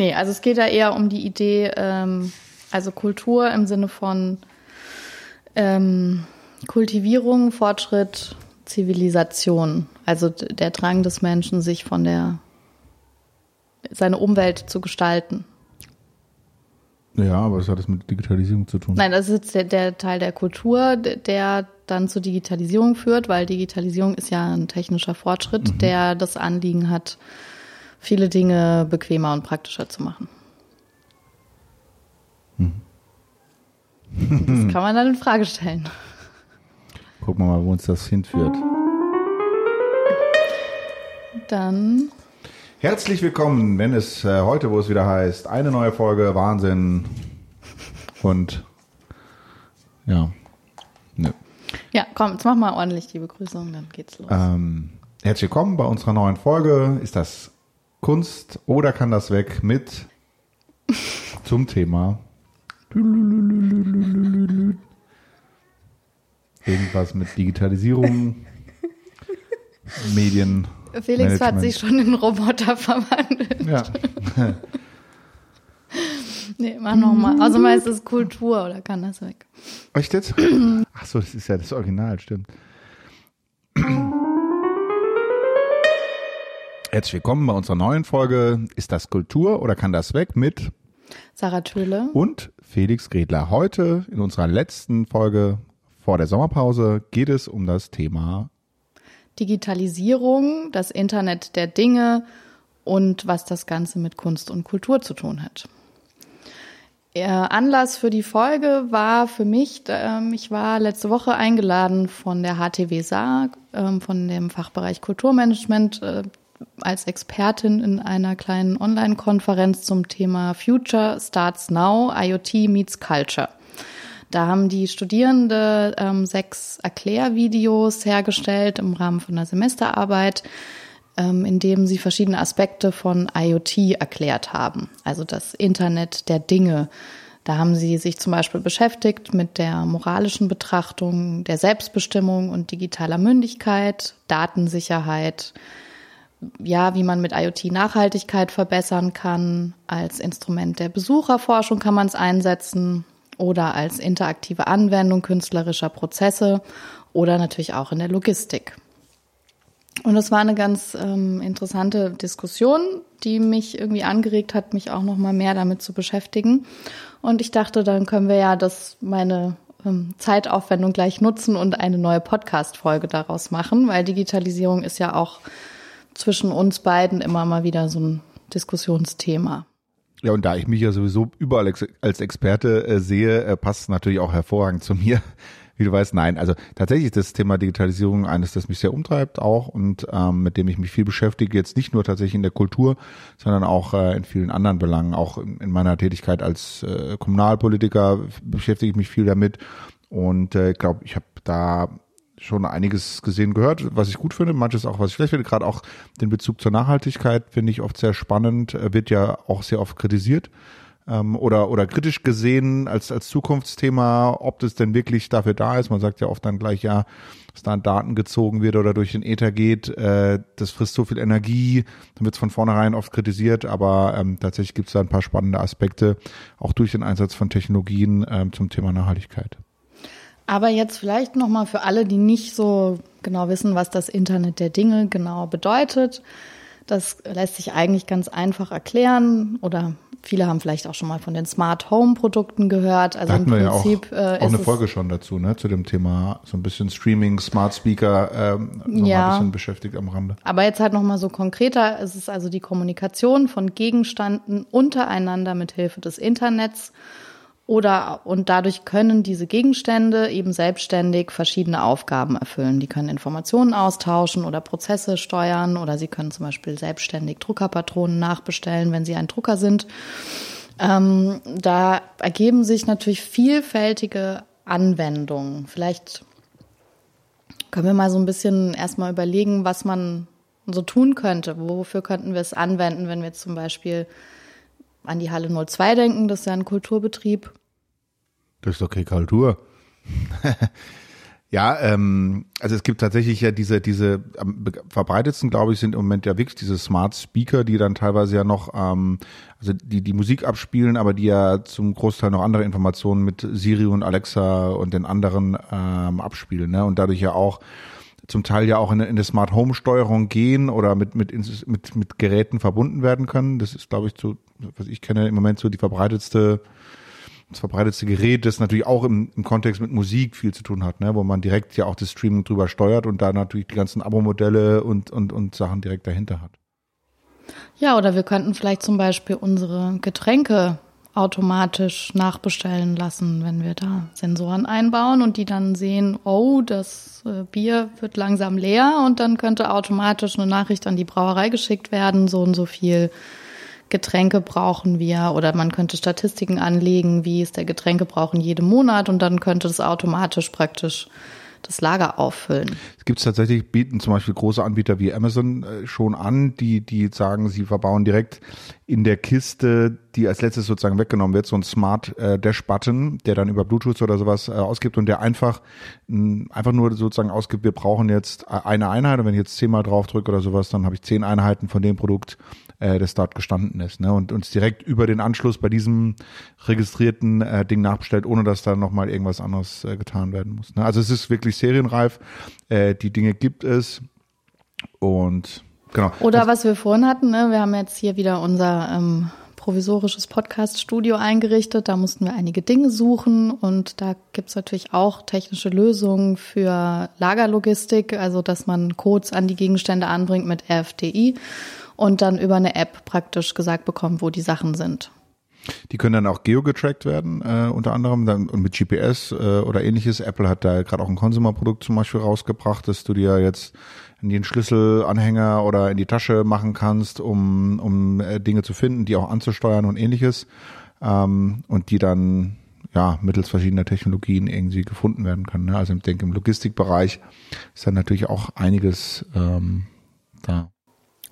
Nee, also es geht da eher um die Idee, ähm, also Kultur im Sinne von ähm, Kultivierung, Fortschritt, Zivilisation. Also der Drang des Menschen, sich von der seine Umwelt zu gestalten. Ja, aber was hat das mit Digitalisierung zu tun? Nein, das ist jetzt der, der Teil der Kultur, der dann zur Digitalisierung führt, weil Digitalisierung ist ja ein technischer Fortschritt, mhm. der das Anliegen hat, viele Dinge bequemer und praktischer zu machen. Mhm. Das kann man dann in Frage stellen. Gucken wir mal, wo uns das hinführt. Dann. Herzlich willkommen, wenn es äh, heute, wo es wieder heißt, eine neue Folge Wahnsinn und ja, nö. Ja, komm, jetzt mach mal ordentlich die Begrüßung, dann geht's los. Ähm, herzlich willkommen bei unserer neuen Folge. Ist das Kunst oder kann das weg mit zum Thema irgendwas mit Digitalisierung, Medien. Felix Management. hat sich schon in Roboter verwandelt. Ja. nee, mach nochmal. Also mal ist es Kultur oder kann das weg? Echt jetzt? Achso, das ist ja das Original, stimmt. Herzlich willkommen bei unserer neuen Folge. Ist das Kultur oder kann das weg mit Sarah Töhle und Felix Gredler. Heute in unserer letzten Folge vor der Sommerpause geht es um das Thema Digitalisierung, das Internet der Dinge und was das Ganze mit Kunst und Kultur zu tun hat. Der Anlass für die Folge war für mich, ähm, ich war letzte Woche eingeladen von der HTW Saar, ähm, von dem Fachbereich Kulturmanagement äh, als Expertin in einer kleinen Online-Konferenz zum Thema Future Starts Now, IoT meets Culture. Da haben die Studierende ähm, sechs Erklärvideos hergestellt im Rahmen von einer Semesterarbeit, ähm, in dem sie verschiedene Aspekte von IoT erklärt haben, also das Internet der Dinge. Da haben sie sich zum Beispiel beschäftigt mit der moralischen Betrachtung der Selbstbestimmung und digitaler Mündigkeit, Datensicherheit, ja, wie man mit IoT Nachhaltigkeit verbessern kann. Als Instrument der Besucherforschung kann man es einsetzen oder als interaktive Anwendung künstlerischer Prozesse oder natürlich auch in der Logistik. Und es war eine ganz ähm, interessante Diskussion, die mich irgendwie angeregt hat, mich auch noch mal mehr damit zu beschäftigen. Und ich dachte, dann können wir ja das meine ähm, Zeitaufwendung gleich nutzen und eine neue Podcast-Folge daraus machen, weil Digitalisierung ist ja auch zwischen uns beiden immer mal wieder so ein Diskussionsthema. Ja, und da ich mich ja sowieso überall als Experte äh, sehe, äh, passt es natürlich auch hervorragend zu mir. Wie du weißt, nein. Also tatsächlich ist das Thema Digitalisierung eines, das mich sehr umtreibt auch und ähm, mit dem ich mich viel beschäftige. Jetzt nicht nur tatsächlich in der Kultur, sondern auch äh, in vielen anderen Belangen. Auch in, in meiner Tätigkeit als äh, Kommunalpolitiker beschäftige ich mich viel damit. Und äh, glaube, ich habe da schon einiges gesehen gehört, was ich gut finde, manches auch, was ich schlecht finde. Gerade auch den Bezug zur Nachhaltigkeit finde ich oft sehr spannend, wird ja auch sehr oft kritisiert ähm, oder, oder kritisch gesehen als, als Zukunftsthema, ob das denn wirklich dafür da ist. Man sagt ja oft dann gleich, ja, dass da Daten gezogen wird oder durch den Ether geht, äh, das frisst so viel Energie, dann wird es von vornherein oft kritisiert, aber ähm, tatsächlich gibt es da ein paar spannende Aspekte, auch durch den Einsatz von Technologien ähm, zum Thema Nachhaltigkeit. Aber jetzt vielleicht nochmal für alle, die nicht so genau wissen, was das Internet der Dinge genau bedeutet. Das lässt sich eigentlich ganz einfach erklären oder viele haben vielleicht auch schon mal von den Smart Home Produkten gehört. Also da hatten im Prinzip wir ja auch, äh, auch eine Folge schon dazu, ne, zu dem Thema so ein bisschen Streaming, Smart Speaker, ähm, so ja, ein bisschen beschäftigt am Rande. Aber jetzt halt nochmal so konkreter. Es ist also die Kommunikation von Gegenständen untereinander mit Hilfe des Internets oder und dadurch können diese Gegenstände eben selbstständig verschiedene Aufgaben erfüllen. Die können Informationen austauschen oder Prozesse steuern oder sie können zum Beispiel selbstständig Druckerpatronen nachbestellen, wenn sie ein Drucker sind. Ähm, da ergeben sich natürlich vielfältige Anwendungen. Vielleicht können wir mal so ein bisschen erstmal überlegen, was man so tun könnte. Wofür könnten wir es anwenden, wenn wir zum Beispiel an die Halle 02 denken, das ist ja ein Kulturbetrieb. Das ist doch keine Kultur. Ja, ähm, also es gibt tatsächlich ja diese, diese am verbreitetsten, glaube ich, sind im Moment ja wirklich diese Smart Speaker, die dann teilweise ja noch, ähm, also die die Musik abspielen, aber die ja zum Großteil noch andere Informationen mit Siri und Alexa und den anderen ähm, abspielen, ne? Und dadurch ja auch zum Teil ja auch in, in eine Smart Home Steuerung gehen oder mit, mit, mit, mit Geräten verbunden werden können. Das ist, glaube ich, so, was ich kenne, im Moment so die verbreitetste das verbreitetste Gerät, das natürlich auch im, im Kontext mit Musik viel zu tun hat, ne? wo man direkt ja auch das Streaming drüber steuert und da natürlich die ganzen Abo-Modelle und, und, und Sachen direkt dahinter hat. Ja, oder wir könnten vielleicht zum Beispiel unsere Getränke automatisch nachbestellen lassen, wenn wir da Sensoren einbauen und die dann sehen, oh, das äh, Bier wird langsam leer und dann könnte automatisch eine Nachricht an die Brauerei geschickt werden, so und so viel Getränke brauchen wir. Oder man könnte Statistiken anlegen, wie ist der Getränkebrauch in jedem Monat. Und dann könnte das automatisch praktisch das Lager auffüllen. Es gibt tatsächlich, bieten zum Beispiel große Anbieter wie Amazon äh, schon an, die, die sagen, sie verbauen direkt in der Kiste, die als letztes sozusagen weggenommen wird, so ein Smart äh, Dash Button, der dann über Bluetooth oder sowas äh, ausgibt und der einfach, einfach nur sozusagen ausgibt, wir brauchen jetzt eine Einheit. Und wenn ich jetzt zehnmal drauf drücke oder sowas, dann habe ich zehn Einheiten von dem Produkt äh, das dort gestanden ist. Ne? Und uns direkt über den Anschluss bei diesem registrierten äh, Ding nachbestellt, ohne dass da nochmal irgendwas anderes äh, getan werden muss. Ne? Also es ist wirklich serienreif. Äh, die Dinge gibt es. Und genau. Oder was wir vorhin hatten, ne? wir haben jetzt hier wieder unser ähm, provisorisches Podcast-Studio eingerichtet. Da mussten wir einige Dinge suchen und da gibt's natürlich auch technische Lösungen für Lagerlogistik, also dass man Codes an die Gegenstände anbringt mit RFDI und dann über eine App praktisch gesagt bekommt, wo die Sachen sind. Die können dann auch geogetrackt werden, äh, unter anderem dann mit GPS äh, oder ähnliches. Apple hat da gerade auch ein Consumer-Produkt zum Beispiel rausgebracht, dass du dir jetzt in den Schlüsselanhänger oder in die Tasche machen kannst, um, um äh, Dinge zu finden, die auch anzusteuern und ähnliches. Ähm, und die dann ja mittels verschiedener Technologien irgendwie gefunden werden können. Ne? Also ich denke, im Logistikbereich ist dann natürlich auch einiges ähm, da.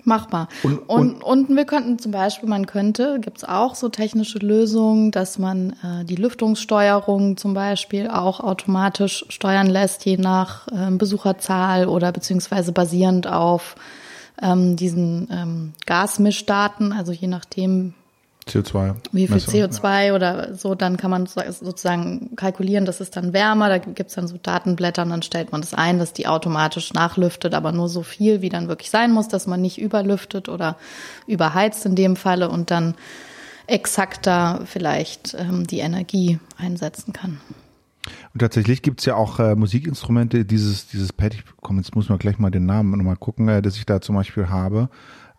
Machbar. Und, und, und, wir könnten zum Beispiel, man könnte, gibt's auch so technische Lösungen, dass man äh, die Lüftungssteuerung zum Beispiel auch automatisch steuern lässt, je nach äh, Besucherzahl oder beziehungsweise basierend auf ähm, diesen ähm, Gasmischdaten, also je nachdem, CO2. Wie viel CO2 ja. oder so, dann kann man sozusagen kalkulieren, das ist dann wärmer, da gibt's dann so Datenblätter und dann stellt man das ein, dass die automatisch nachlüftet, aber nur so viel, wie dann wirklich sein muss, dass man nicht überlüftet oder überheizt in dem Falle und dann exakter vielleicht ähm, die Energie einsetzen kann. Und tatsächlich gibt's ja auch äh, Musikinstrumente, dieses, dieses Pad, ich komm, jetzt muss man gleich mal den Namen nochmal gucken, äh, das ich da zum Beispiel habe.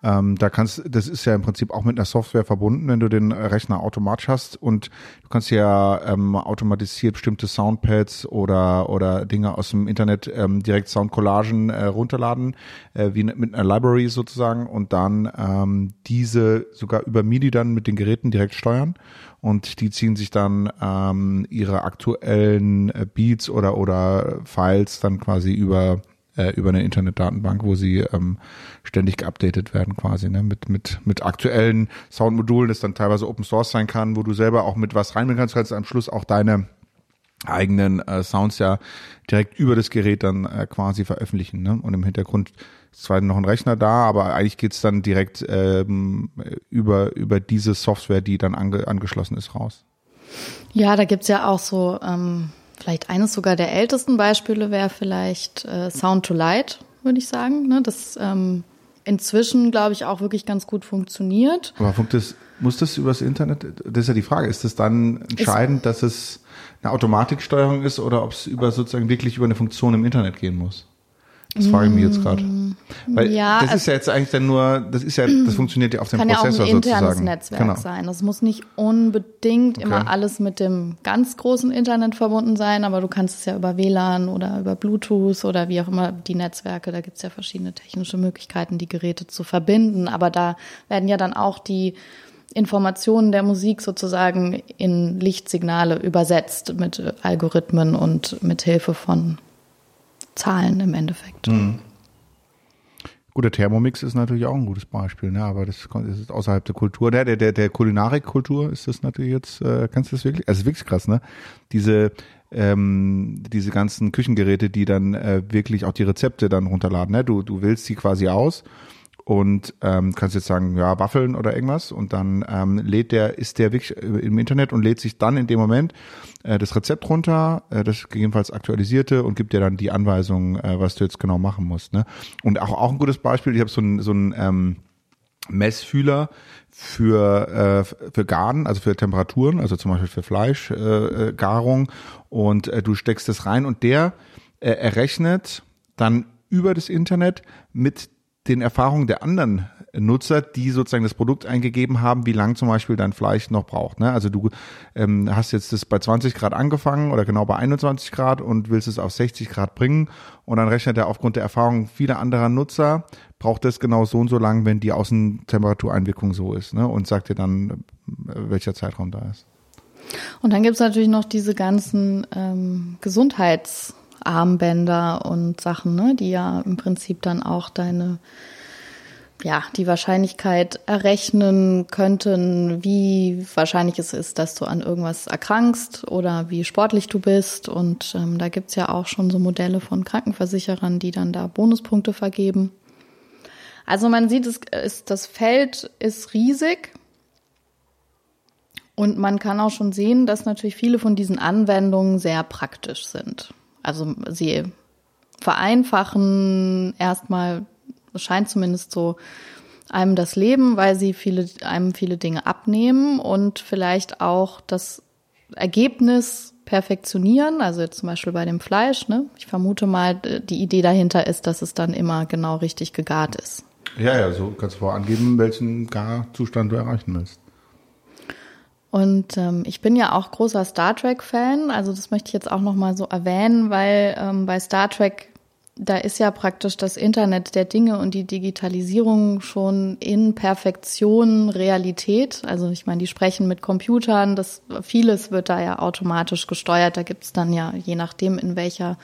Ähm, da kannst, das ist ja im Prinzip auch mit einer Software verbunden, wenn du den Rechner automatisch hast und du kannst ja ähm, automatisiert bestimmte Soundpads oder oder Dinge aus dem Internet ähm, direkt Soundcollagen äh, runterladen, äh, wie mit einer Library sozusagen und dann ähm, diese sogar über MIDI dann mit den Geräten direkt steuern und die ziehen sich dann ähm, ihre aktuellen äh, Beats oder oder Files dann quasi über äh, über eine Internetdatenbank, wo sie ähm, ständig geupdatet werden quasi, ne? mit, mit, mit aktuellen Soundmodulen, das dann teilweise Open Source sein kann, wo du selber auch mit was reinbringen kannst, kannst du am Schluss auch deine eigenen äh, Sounds ja direkt über das Gerät dann äh, quasi veröffentlichen. Ne? Und im Hintergrund ist zwar noch ein Rechner da, aber eigentlich geht's dann direkt ähm, über, über diese Software, die dann ange angeschlossen ist, raus. Ja, da gibt's ja auch so ähm, Vielleicht eines sogar der ältesten Beispiele wäre vielleicht äh, Sound to Light, würde ich sagen. Ne? Das ähm, inzwischen, glaube ich, auch wirklich ganz gut funktioniert. Aber funkt das, muss das übers Internet? Das ist ja die Frage. Ist es dann entscheidend, ist, dass es eine Automatiksteuerung ist oder ob es über sozusagen wirklich über eine Funktion im Internet gehen muss? Das frage ich mich jetzt gerade. Mm, Weil ja, das ist ja jetzt eigentlich dann nur, das ist ja, das funktioniert ja auf dem kann Prozessor ja auch ein internes sozusagen. Netzwerk genau. sein. Das muss nicht unbedingt okay. immer alles mit dem ganz großen Internet verbunden sein, aber du kannst es ja über WLAN oder über Bluetooth oder wie auch immer die Netzwerke, da gibt's ja verschiedene technische Möglichkeiten, die Geräte zu verbinden. Aber da werden ja dann auch die Informationen der Musik sozusagen in Lichtsignale übersetzt mit Algorithmen und mit Hilfe von Zahlen im Endeffekt. Mhm. Gut, der Thermomix ist natürlich auch ein gutes Beispiel, ne? aber das ist außerhalb der Kultur. Der, der, der, der Kulinarikkultur ist das natürlich jetzt, äh, kannst du das wirklich, also wirklich krass, ne? Diese, ähm, diese ganzen Küchengeräte, die dann äh, wirklich auch die Rezepte dann runterladen. Ne? Du, du wählst sie quasi aus und ähm, kannst jetzt sagen, ja, Waffeln oder irgendwas und dann ähm, lädt der, ist der wirklich im Internet und lädt sich dann in dem Moment äh, das Rezept runter, äh, das gegebenenfalls aktualisierte und gibt dir dann die Anweisung, äh, was du jetzt genau machen musst. Ne? Und auch, auch ein gutes Beispiel, ich habe so ein, so ein ähm, Messfühler für, äh, für Garen, also für Temperaturen, also zum Beispiel für Fleischgarung äh, und äh, du steckst das rein und der äh, errechnet dann über das Internet mit den Erfahrungen der anderen Nutzer, die sozusagen das Produkt eingegeben haben, wie lang zum Beispiel dein Fleisch noch braucht. Ne? Also du ähm, hast jetzt das bei 20 Grad angefangen oder genau bei 21 Grad und willst es auf 60 Grad bringen und dann rechnet er aufgrund der Erfahrung vieler anderer Nutzer, braucht es genau so und so lang, wenn die Außentemperatureinwirkung so ist ne? und sagt dir dann, äh, welcher Zeitraum da ist. Und dann gibt es natürlich noch diese ganzen ähm, Gesundheitsarmbänder und Sachen, ne, die ja im Prinzip dann auch deine ja, die Wahrscheinlichkeit errechnen könnten, wie wahrscheinlich es ist, dass du an irgendwas erkrankst oder wie sportlich du bist. Und ähm, da gibt's ja auch schon so Modelle von Krankenversicherern, die dann da Bonuspunkte vergeben. Also man sieht, es ist, das Feld ist riesig. Und man kann auch schon sehen, dass natürlich viele von diesen Anwendungen sehr praktisch sind. Also sie vereinfachen erstmal scheint zumindest so einem das Leben, weil sie viele, einem viele Dinge abnehmen und vielleicht auch das Ergebnis perfektionieren. Also jetzt zum Beispiel bei dem Fleisch. Ne? Ich vermute mal, die Idee dahinter ist, dass es dann immer genau richtig gegart ist. Ja, ja, so kannst du vorangeben, welchen Garzustand du erreichen willst. Und ähm, ich bin ja auch großer Star Trek-Fan, also das möchte ich jetzt auch nochmal so erwähnen, weil ähm, bei Star Trek da ist ja praktisch das Internet der Dinge und die Digitalisierung schon in Perfektion Realität. Also ich meine, die sprechen mit Computern, das vieles wird da ja automatisch gesteuert. Da gibt's dann ja, je nachdem, in welcher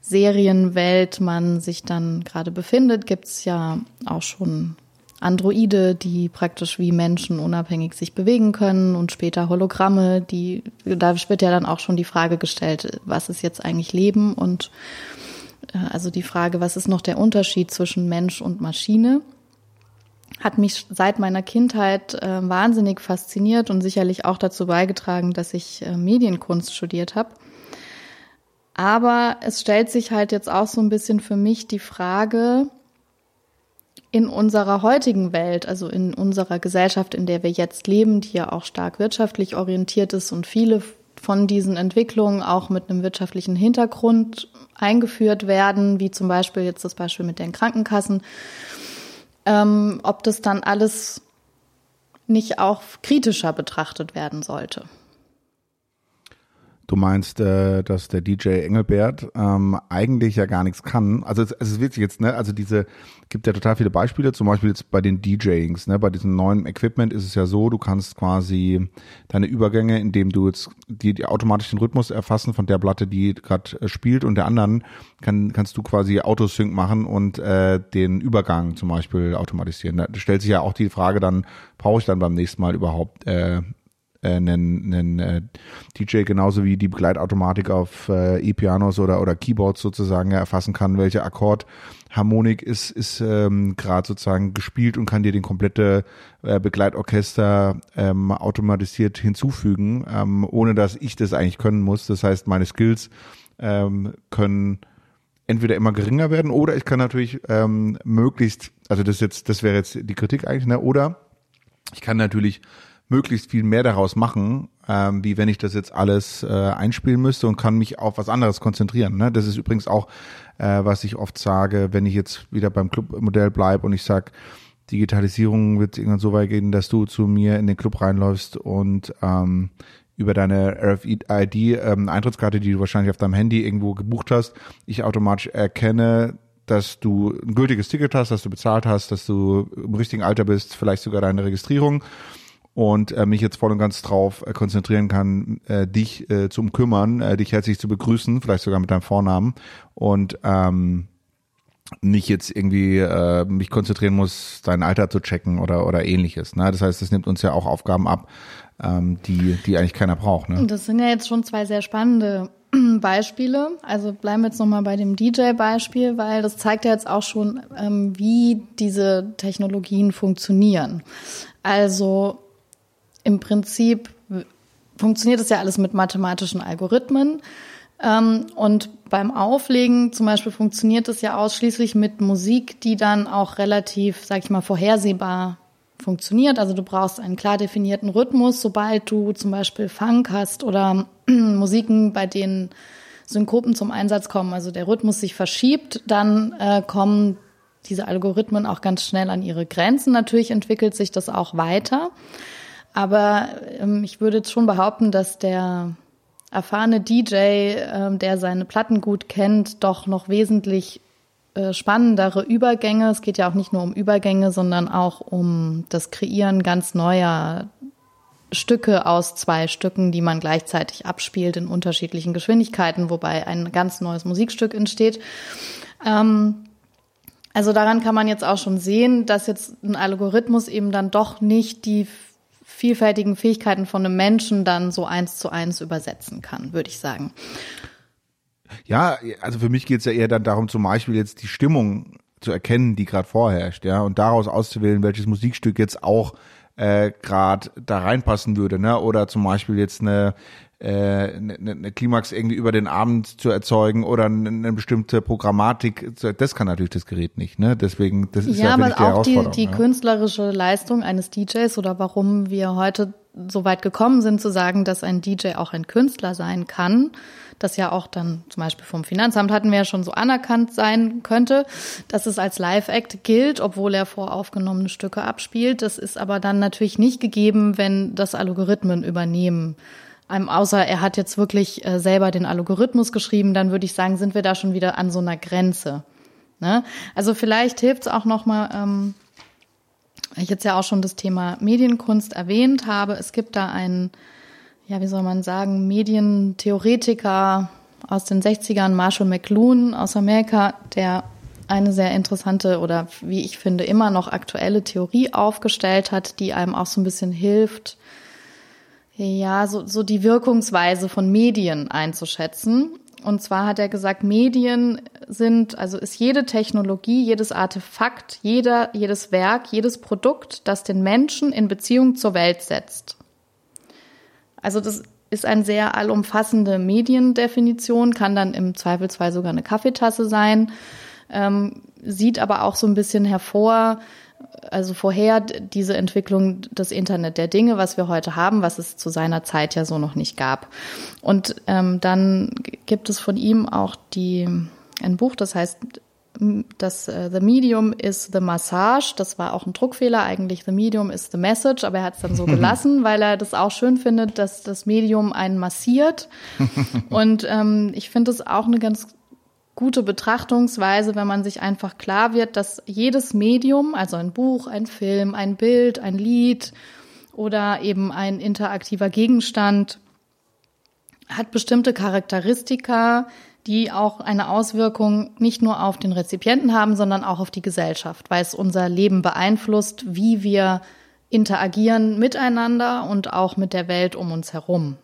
Serienwelt man sich dann gerade befindet, gibt's ja auch schon Androide, die praktisch wie Menschen unabhängig sich bewegen können und später Hologramme, die, da wird ja dann auch schon die Frage gestellt, was ist jetzt eigentlich Leben und äh, also die Frage, was ist noch der Unterschied zwischen Mensch und Maschine, hat mich seit meiner Kindheit äh, wahnsinnig fasziniert und sicherlich auch dazu beigetragen, dass ich äh, Medienkunst studiert habe. Aber es stellt sich halt jetzt auch so ein bisschen für mich die Frage, in unserer heutigen Welt, also in unserer Gesellschaft, in der wir jetzt leben, die ja auch stark wirtschaftlich orientiert ist und viele von diesen Entwicklungen auch mit einem wirtschaftlichen Hintergrund eingeführt werden, wie zum Beispiel jetzt das Beispiel mit den Krankenkassen, ähm, ob das dann alles nicht auch kritischer betrachtet werden sollte. Du meinst, äh, dass der DJ Engelbert ähm, eigentlich ja gar nichts kann. Also es, es ist witzig jetzt, ne? Also diese gibt ja total viele Beispiele. Zum Beispiel jetzt bei den DJings, ne? Bei diesem neuen Equipment ist es ja so, du kannst quasi deine Übergänge, indem du jetzt die, die automatisch den Rhythmus erfassen von der Platte, die gerade äh, spielt und der anderen, kann, kannst du quasi Autosync machen und äh, den Übergang zum Beispiel automatisieren. Da stellt sich ja auch die Frage dann, brauche ich dann beim nächsten Mal überhaupt äh, äh, einen, einen äh, DJ genauso wie die Begleitautomatik auf äh, E-Pianos oder, oder Keyboards sozusagen erfassen kann, welche Akkordharmonik ist, ist ähm, gerade sozusagen gespielt und kann dir den komplette äh, Begleitorchester ähm, automatisiert hinzufügen, ähm, ohne dass ich das eigentlich können muss. Das heißt, meine Skills ähm, können entweder immer geringer werden oder ich kann natürlich ähm, möglichst, also das jetzt, das wäre jetzt die Kritik eigentlich, ne? Oder ich kann natürlich möglichst viel mehr daraus machen, ähm, wie wenn ich das jetzt alles äh, einspielen müsste und kann mich auf was anderes konzentrieren. Ne? Das ist übrigens auch, äh, was ich oft sage, wenn ich jetzt wieder beim Clubmodell bleibe und ich sag, Digitalisierung wird irgendwann so weit gehen, dass du zu mir in den Club reinläufst und ähm, über deine RFID ähm, Eintrittskarte, die du wahrscheinlich auf deinem Handy irgendwo gebucht hast, ich automatisch erkenne, dass du ein gültiges Ticket hast, dass du bezahlt hast, dass du im richtigen Alter bist, vielleicht sogar deine Registrierung und äh, mich jetzt voll und ganz drauf äh, konzentrieren kann, äh, dich äh, zu kümmern, äh, dich herzlich zu begrüßen, vielleicht sogar mit deinem Vornamen und ähm, nicht jetzt irgendwie äh, mich konzentrieren muss, dein Alter zu checken oder oder ähnliches. Ne? Das heißt, das nimmt uns ja auch Aufgaben ab, ähm, die die eigentlich keiner braucht. Ne? Das sind ja jetzt schon zwei sehr spannende Beispiele. Also bleiben wir jetzt nochmal bei dem DJ-Beispiel, weil das zeigt ja jetzt auch schon, ähm, wie diese Technologien funktionieren. Also im Prinzip funktioniert das ja alles mit mathematischen Algorithmen. Ähm, und beim Auflegen zum Beispiel funktioniert es ja ausschließlich mit Musik, die dann auch relativ, sag ich mal, vorhersehbar funktioniert. Also du brauchst einen klar definierten Rhythmus. Sobald du zum Beispiel Funk hast oder Musiken, bei denen Synkopen zum Einsatz kommen, also der Rhythmus sich verschiebt, dann äh, kommen diese Algorithmen auch ganz schnell an ihre Grenzen. Natürlich entwickelt sich das auch weiter. Aber ähm, ich würde jetzt schon behaupten, dass der erfahrene DJ, ähm, der seine Platten gut kennt, doch noch wesentlich äh, spannendere Übergänge. Es geht ja auch nicht nur um Übergänge, sondern auch um das Kreieren ganz neuer Stücke aus zwei Stücken, die man gleichzeitig abspielt in unterschiedlichen Geschwindigkeiten, wobei ein ganz neues Musikstück entsteht. Ähm, also daran kann man jetzt auch schon sehen, dass jetzt ein Algorithmus eben dann doch nicht die vielfältigen Fähigkeiten von einem Menschen dann so eins zu eins übersetzen kann, würde ich sagen. Ja, also für mich geht es ja eher dann darum, zum Beispiel jetzt die Stimmung zu erkennen, die gerade vorherrscht, ja, und daraus auszuwählen, welches Musikstück jetzt auch äh, gerade da reinpassen würde, ne? Oder zum Beispiel jetzt eine eine, eine Klimax irgendwie über den Abend zu erzeugen oder eine, bestimmte Programmatik, das kann natürlich das Gerät nicht, ne? Deswegen, das ist ja, ja aber auch die, die ja. künstlerische Leistung eines DJs oder warum wir heute so weit gekommen sind zu sagen, dass ein DJ auch ein Künstler sein kann, das ja auch dann zum Beispiel vom Finanzamt hatten wir ja schon so anerkannt sein könnte, dass es als Live-Act gilt, obwohl er voraufgenommene Stücke abspielt. Das ist aber dann natürlich nicht gegeben, wenn das Algorithmen übernehmen. Außer er hat jetzt wirklich äh, selber den Algorithmus geschrieben, dann würde ich sagen, sind wir da schon wieder an so einer Grenze. Ne? Also vielleicht hilft es auch nochmal, ähm, ich jetzt ja auch schon das Thema Medienkunst erwähnt habe. Es gibt da einen ja, wie soll man sagen, Medientheoretiker aus den 60ern, Marshall McLuhan aus Amerika, der eine sehr interessante oder wie ich finde immer noch aktuelle Theorie aufgestellt hat, die einem auch so ein bisschen hilft, ja, so, so die Wirkungsweise von Medien einzuschätzen. Und zwar hat er gesagt, Medien sind, also ist jede Technologie, jedes Artefakt, jeder, jedes Werk, jedes Produkt, das den Menschen in Beziehung zur Welt setzt. Also das ist eine sehr allumfassende Mediendefinition, kann dann im Zweifelsfall sogar eine Kaffeetasse sein, ähm, sieht aber auch so ein bisschen hervor, also vorher diese Entwicklung des Internet der Dinge, was wir heute haben, was es zu seiner Zeit ja so noch nicht gab. Und ähm, dann gibt es von ihm auch die ein Buch, das heißt das uh, The Medium is the Massage. Das war auch ein Druckfehler. Eigentlich The Medium is the Message, aber er hat es dann so gelassen, weil er das auch schön findet, dass das Medium einen massiert. Und ähm, ich finde es auch eine ganz gute Betrachtungsweise, wenn man sich einfach klar wird, dass jedes Medium, also ein Buch, ein Film, ein Bild, ein Lied oder eben ein interaktiver Gegenstand, hat bestimmte Charakteristika, die auch eine Auswirkung nicht nur auf den Rezipienten haben, sondern auch auf die Gesellschaft, weil es unser Leben beeinflusst, wie wir interagieren miteinander und auch mit der Welt um uns herum.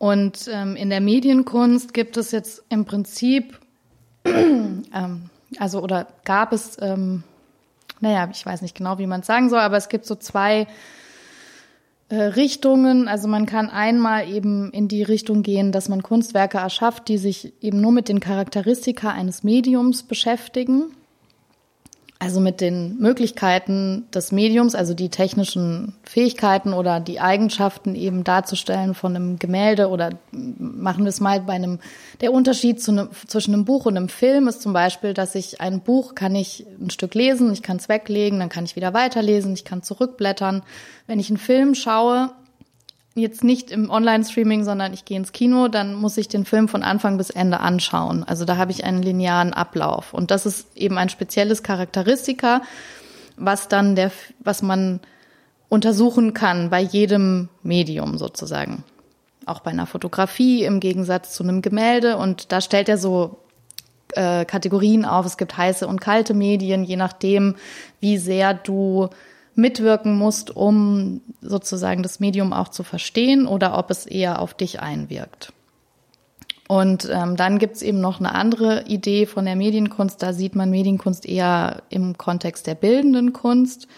Und ähm, in der Medienkunst gibt es jetzt im Prinzip, ähm, also oder gab es, ähm, naja, ich weiß nicht genau, wie man es sagen soll, aber es gibt so zwei äh, Richtungen. Also man kann einmal eben in die Richtung gehen, dass man Kunstwerke erschafft, die sich eben nur mit den Charakteristika eines Mediums beschäftigen. Also mit den Möglichkeiten des Mediums, also die technischen Fähigkeiten oder die Eigenschaften eben darzustellen von einem Gemälde oder machen wir es mal bei einem, der Unterschied einem, zwischen einem Buch und einem Film ist zum Beispiel, dass ich ein Buch kann ich ein Stück lesen, ich kann es weglegen, dann kann ich wieder weiterlesen, ich kann zurückblättern. Wenn ich einen Film schaue, jetzt nicht im Online-Streaming, sondern ich gehe ins Kino, dann muss ich den Film von Anfang bis Ende anschauen. Also da habe ich einen linearen Ablauf. Und das ist eben ein spezielles Charakteristika, was dann der, was man untersuchen kann bei jedem Medium sozusagen. Auch bei einer Fotografie im Gegensatz zu einem Gemälde. Und da stellt er so äh, Kategorien auf. Es gibt heiße und kalte Medien, je nachdem, wie sehr du mitwirken musst, um sozusagen das Medium auch zu verstehen oder ob es eher auf dich einwirkt. Und ähm, dann gibt's eben noch eine andere Idee von der Medienkunst. Da sieht man Medienkunst eher im Kontext der bildenden Kunst,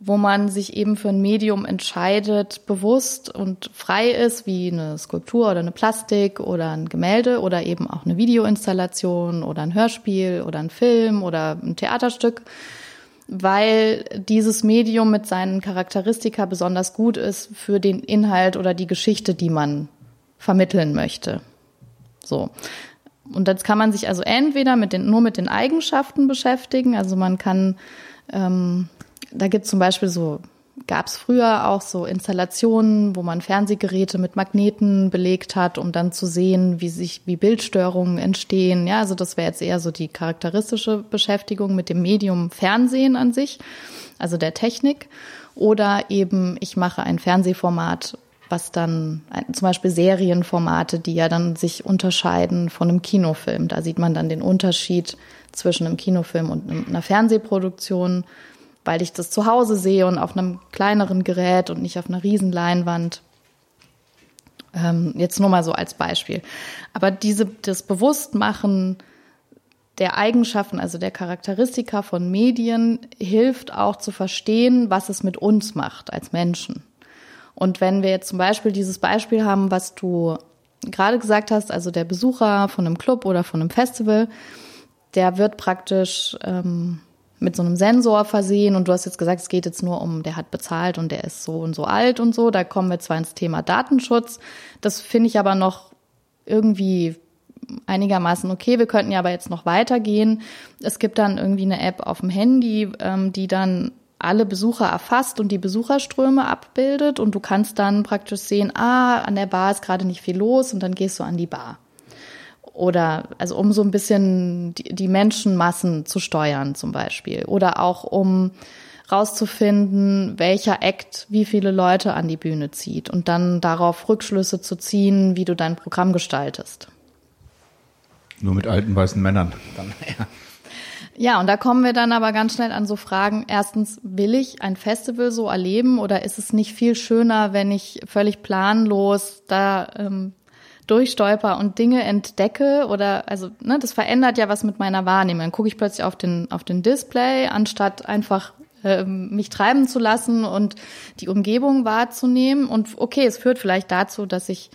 wo man sich eben für ein Medium entscheidet, bewusst und frei ist, wie eine Skulptur oder eine Plastik oder ein Gemälde oder eben auch eine Videoinstallation oder ein Hörspiel oder ein Film oder ein Theaterstück, weil dieses Medium mit seinen Charakteristika besonders gut ist für den Inhalt oder die Geschichte, die man vermitteln möchte. So. Und jetzt kann man sich also entweder mit den, nur mit den Eigenschaften beschäftigen. Also man kann, ähm, da gibt es zum Beispiel so, gab es früher auch so Installationen, wo man Fernsehgeräte mit Magneten belegt hat, um dann zu sehen, wie sich, wie Bildstörungen entstehen. Ja, also das wäre jetzt eher so die charakteristische Beschäftigung mit dem Medium Fernsehen an sich, also der Technik. Oder eben, ich mache ein Fernsehformat was dann zum Beispiel Serienformate, die ja dann sich unterscheiden von einem Kinofilm. Da sieht man dann den Unterschied zwischen einem Kinofilm und einer Fernsehproduktion, weil ich das zu Hause sehe und auf einem kleineren Gerät und nicht auf einer Riesenleinwand. Ähm, jetzt nur mal so als Beispiel. Aber diese, das Bewusstmachen der Eigenschaften, also der Charakteristika von Medien, hilft auch zu verstehen, was es mit uns macht als Menschen. Und wenn wir jetzt zum Beispiel dieses Beispiel haben, was du gerade gesagt hast, also der Besucher von einem Club oder von einem Festival, der wird praktisch ähm, mit so einem Sensor versehen und du hast jetzt gesagt, es geht jetzt nur um, der hat bezahlt und der ist so und so alt und so. Da kommen wir zwar ins Thema Datenschutz. Das finde ich aber noch irgendwie einigermaßen okay. Wir könnten ja aber jetzt noch weitergehen. Es gibt dann irgendwie eine App auf dem Handy, ähm, die dann alle Besucher erfasst und die Besucherströme abbildet und du kannst dann praktisch sehen, ah, an der Bar ist gerade nicht viel los und dann gehst du an die Bar. Oder also um so ein bisschen die, die Menschenmassen zu steuern zum Beispiel. Oder auch um rauszufinden, welcher Act wie viele Leute an die Bühne zieht und dann darauf Rückschlüsse zu ziehen, wie du dein Programm gestaltest. Nur mit alten weißen Männern. Dann, ja. Ja, und da kommen wir dann aber ganz schnell an so Fragen. Erstens, will ich ein Festival so erleben oder ist es nicht viel schöner, wenn ich völlig planlos da ähm, durchstolper und Dinge entdecke oder also ne, das verändert ja was mit meiner Wahrnehmung. Dann gucke ich plötzlich auf den auf den Display, anstatt einfach ähm, mich treiben zu lassen und die Umgebung wahrzunehmen. Und okay, es führt vielleicht dazu, dass ich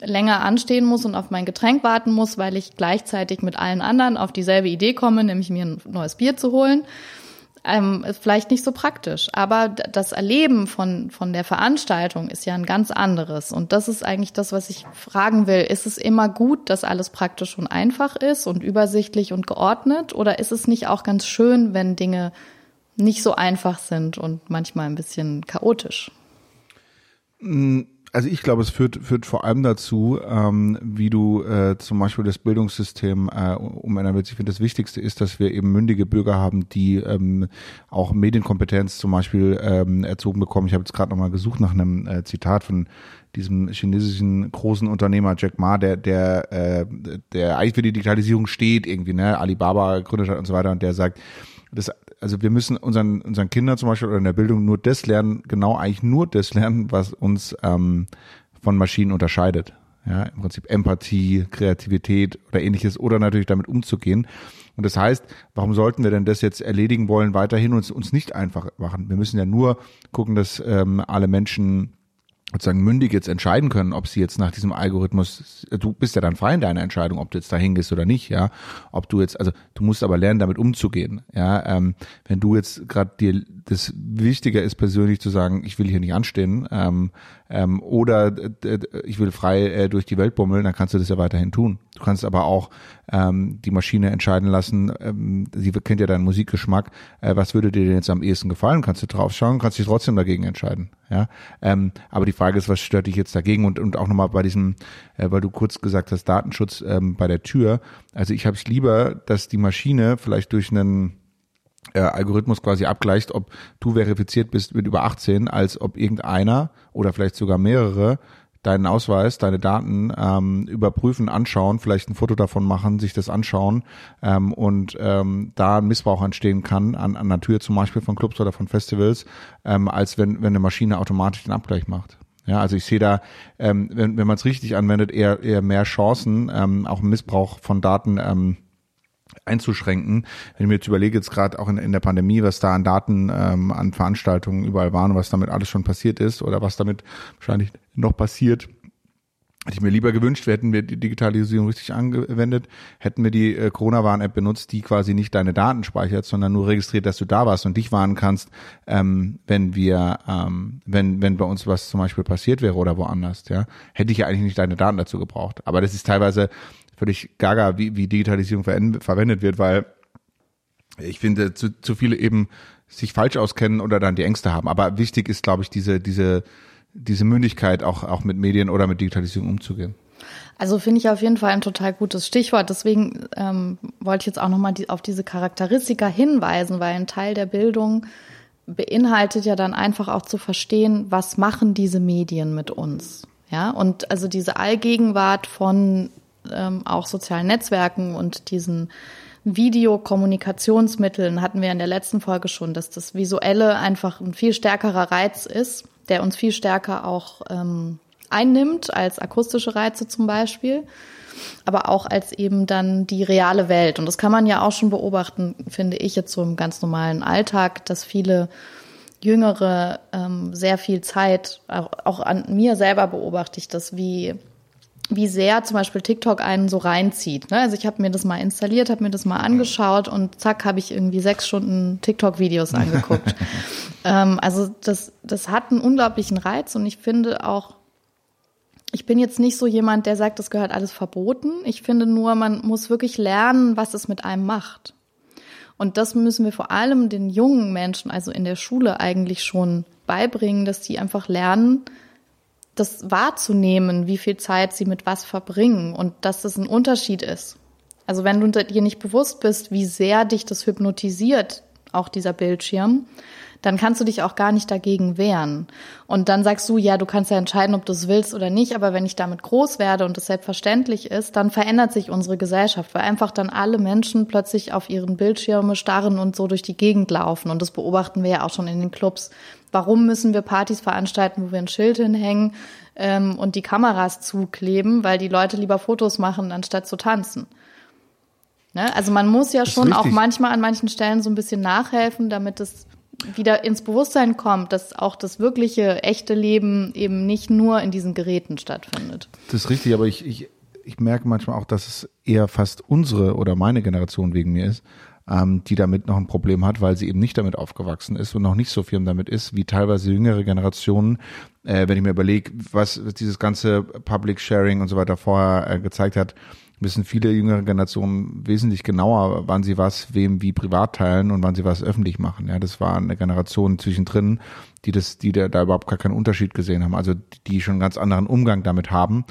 länger anstehen muss und auf mein Getränk warten muss, weil ich gleichzeitig mit allen anderen auf dieselbe Idee komme, nämlich mir ein neues Bier zu holen. Ähm, ist vielleicht nicht so praktisch. Aber das Erleben von, von der Veranstaltung ist ja ein ganz anderes. Und das ist eigentlich das, was ich fragen will. Ist es immer gut, dass alles praktisch und einfach ist und übersichtlich und geordnet? Oder ist es nicht auch ganz schön, wenn Dinge nicht so einfach sind und manchmal ein bisschen chaotisch? Mm also ich glaube, es führt, führt vor allem dazu, ähm, wie du äh, zum Beispiel das Bildungssystem äh, umändern Ich finde, das Wichtigste ist, dass wir eben mündige Bürger haben, die ähm, auch Medienkompetenz zum Beispiel ähm, erzogen bekommen. Ich habe jetzt gerade nochmal gesucht nach einem äh, Zitat von diesem chinesischen großen Unternehmer Jack Ma, der, der, äh, der eigentlich für die Digitalisierung steht, irgendwie, ne, Alibaba gegründet hat und so weiter, und der sagt, das also wir müssen unseren, unseren Kindern zum Beispiel oder in der Bildung nur das lernen, genau eigentlich nur das lernen, was uns ähm, von Maschinen unterscheidet. Ja, im Prinzip Empathie, Kreativität oder ähnliches oder natürlich damit umzugehen. Und das heißt, warum sollten wir denn das jetzt erledigen wollen, weiterhin uns, uns nicht einfach machen? Wir müssen ja nur gucken, dass ähm, alle Menschen sozusagen mündig jetzt entscheiden können, ob sie jetzt nach diesem Algorithmus, du bist ja dann frei in deiner Entscheidung, ob du jetzt da hingehst oder nicht, ja, ob du jetzt, also du musst aber lernen, damit umzugehen, ja, ähm, wenn du jetzt gerade dir das wichtiger ist persönlich zu sagen, ich will hier nicht anstehen, ähm, ähm, oder äh, ich will frei äh, durch die Welt bummeln, dann kannst du das ja weiterhin tun. Du kannst aber auch ähm, die Maschine entscheiden lassen, ähm, sie kennt ja deinen Musikgeschmack, äh, was würde dir denn jetzt am ehesten gefallen? Kannst du drauf schauen, kannst dich trotzdem dagegen entscheiden. Ja, ähm, aber die Frage ist, was stört dich jetzt dagegen? Und, und auch nochmal bei diesem, äh, weil du kurz gesagt hast, Datenschutz ähm, bei der Tür. Also ich habe es lieber, dass die Maschine vielleicht durch einen äh, Algorithmus quasi abgleicht, ob du verifiziert bist mit über 18, als ob irgendeiner oder vielleicht sogar mehrere deinen Ausweis, deine Daten ähm, überprüfen, anschauen, vielleicht ein Foto davon machen, sich das anschauen ähm, und ähm, da ein Missbrauch entstehen kann an, an der Tür zum Beispiel von Clubs oder von Festivals, ähm, als wenn, wenn eine Maschine automatisch den Abgleich macht. Ja, also ich sehe da, ähm, wenn, wenn man es richtig anwendet, eher, eher mehr Chancen, ähm, auch Missbrauch von Daten ähm, einzuschränken. Wenn ich mir jetzt überlege, jetzt gerade auch in, in der Pandemie, was da an Daten, ähm, an Veranstaltungen überall waren, was damit alles schon passiert ist oder was damit wahrscheinlich noch passiert, Hätte ich mir lieber gewünscht, wir hätten wir die Digitalisierung richtig angewendet, hätten wir die äh, Corona-Warn-App benutzt, die quasi nicht deine Daten speichert, sondern nur registriert, dass du da warst und dich warnen kannst, ähm, wenn wir, ähm, wenn, wenn bei uns was zum Beispiel passiert wäre oder woanders, ja, hätte ich ja eigentlich nicht deine Daten dazu gebraucht. Aber das ist teilweise völlig gaga, wie, wie Digitalisierung verwendet wird, weil ich finde, zu, zu viele eben sich falsch auskennen oder dann die Ängste haben. Aber wichtig ist, glaube ich, diese, diese, diese Mündigkeit auch, auch mit Medien oder mit Digitalisierung umzugehen. Also finde ich auf jeden Fall ein total gutes Stichwort. Deswegen ähm, wollte ich jetzt auch nochmal die, auf diese Charakteristika hinweisen, weil ein Teil der Bildung beinhaltet ja dann einfach auch zu verstehen, was machen diese Medien mit uns. Ja, und also diese Allgegenwart von ähm, auch sozialen Netzwerken und diesen Videokommunikationsmitteln hatten wir in der letzten Folge schon, dass das Visuelle einfach ein viel stärkerer Reiz ist der uns viel stärker auch ähm, einnimmt als akustische Reize zum Beispiel, aber auch als eben dann die reale Welt. Und das kann man ja auch schon beobachten, finde ich jetzt so im ganz normalen Alltag, dass viele Jüngere ähm, sehr viel Zeit, auch, auch an mir selber beobachte ich das, wie wie sehr zum Beispiel TikTok einen so reinzieht. Ne? Also ich habe mir das mal installiert, habe mir das mal angeschaut und zack, habe ich irgendwie sechs Stunden TikTok-Videos angeguckt. ähm, also das, das hat einen unglaublichen Reiz und ich finde auch, ich bin jetzt nicht so jemand, der sagt, das gehört alles verboten. Ich finde nur, man muss wirklich lernen, was es mit einem macht. Und das müssen wir vor allem den jungen Menschen, also in der Schule eigentlich schon beibringen, dass die einfach lernen, das wahrzunehmen, wie viel Zeit sie mit was verbringen und dass das ein Unterschied ist. Also wenn du dir nicht bewusst bist, wie sehr dich das hypnotisiert, auch dieser Bildschirm, dann kannst du dich auch gar nicht dagegen wehren. Und dann sagst du, ja, du kannst ja entscheiden, ob du es willst oder nicht, aber wenn ich damit groß werde und es selbstverständlich ist, dann verändert sich unsere Gesellschaft, weil einfach dann alle Menschen plötzlich auf ihren Bildschirme starren und so durch die Gegend laufen. Und das beobachten wir ja auch schon in den Clubs. Warum müssen wir Partys veranstalten, wo wir ein Schild hinhängen ähm, und die Kameras zukleben, weil die Leute lieber Fotos machen, anstatt zu tanzen? Ne? Also man muss ja schon auch manchmal an manchen Stellen so ein bisschen nachhelfen, damit es wieder ins Bewusstsein kommt, dass auch das wirkliche, echte Leben eben nicht nur in diesen Geräten stattfindet. Das ist richtig, aber ich, ich, ich merke manchmal auch, dass es eher fast unsere oder meine Generation wegen mir ist, ähm, die damit noch ein Problem hat, weil sie eben nicht damit aufgewachsen ist und noch nicht so firm damit ist, wie teilweise jüngere Generationen. Äh, wenn ich mir überlege, was dieses ganze Public Sharing und so weiter vorher äh, gezeigt hat, wissen viele jüngere Generationen wesentlich genauer, wann sie was wem wie privat teilen und wann sie was öffentlich machen. Ja, das war eine Generation zwischendrin, die das, die da, da überhaupt gar keinen Unterschied gesehen haben, also die schon einen ganz anderen Umgang damit haben.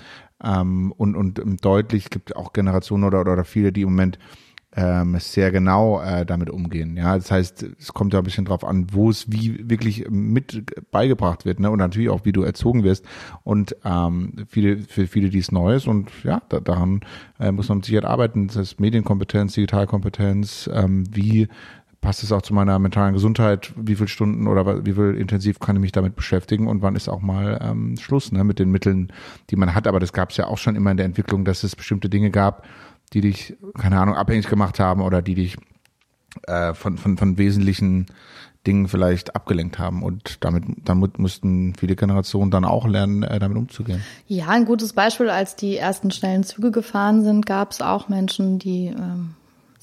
Ähm, und, und deutlich gibt auch Generationen oder, oder viele, die im Moment ähm, sehr genau äh, damit umgehen. Ja, das heißt, es kommt ja ein bisschen drauf an, wo es wie wirklich mit beigebracht wird, ne? Und natürlich auch, wie du erzogen wirst. Und ähm, viele, für viele dies Neues und ja, da, daran äh, muss man mit Sicherheit arbeiten. Das heißt Medienkompetenz, Digitalkompetenz, ähm, wie passt es auch zu meiner mentalen Gesundheit, wie viele Stunden oder wie viel intensiv kann ich mich damit beschäftigen und wann ist auch mal ähm, Schluss ne, mit den Mitteln, die man hat. Aber das gab es ja auch schon immer in der Entwicklung, dass es bestimmte Dinge gab, die dich, keine Ahnung, abhängig gemacht haben oder die dich äh, von, von, von wesentlichen Dingen vielleicht abgelenkt haben. Und damit, damit mussten viele Generationen dann auch lernen, äh, damit umzugehen. Ja, ein gutes Beispiel, als die ersten schnellen Züge gefahren sind, gab es auch Menschen, die ähm,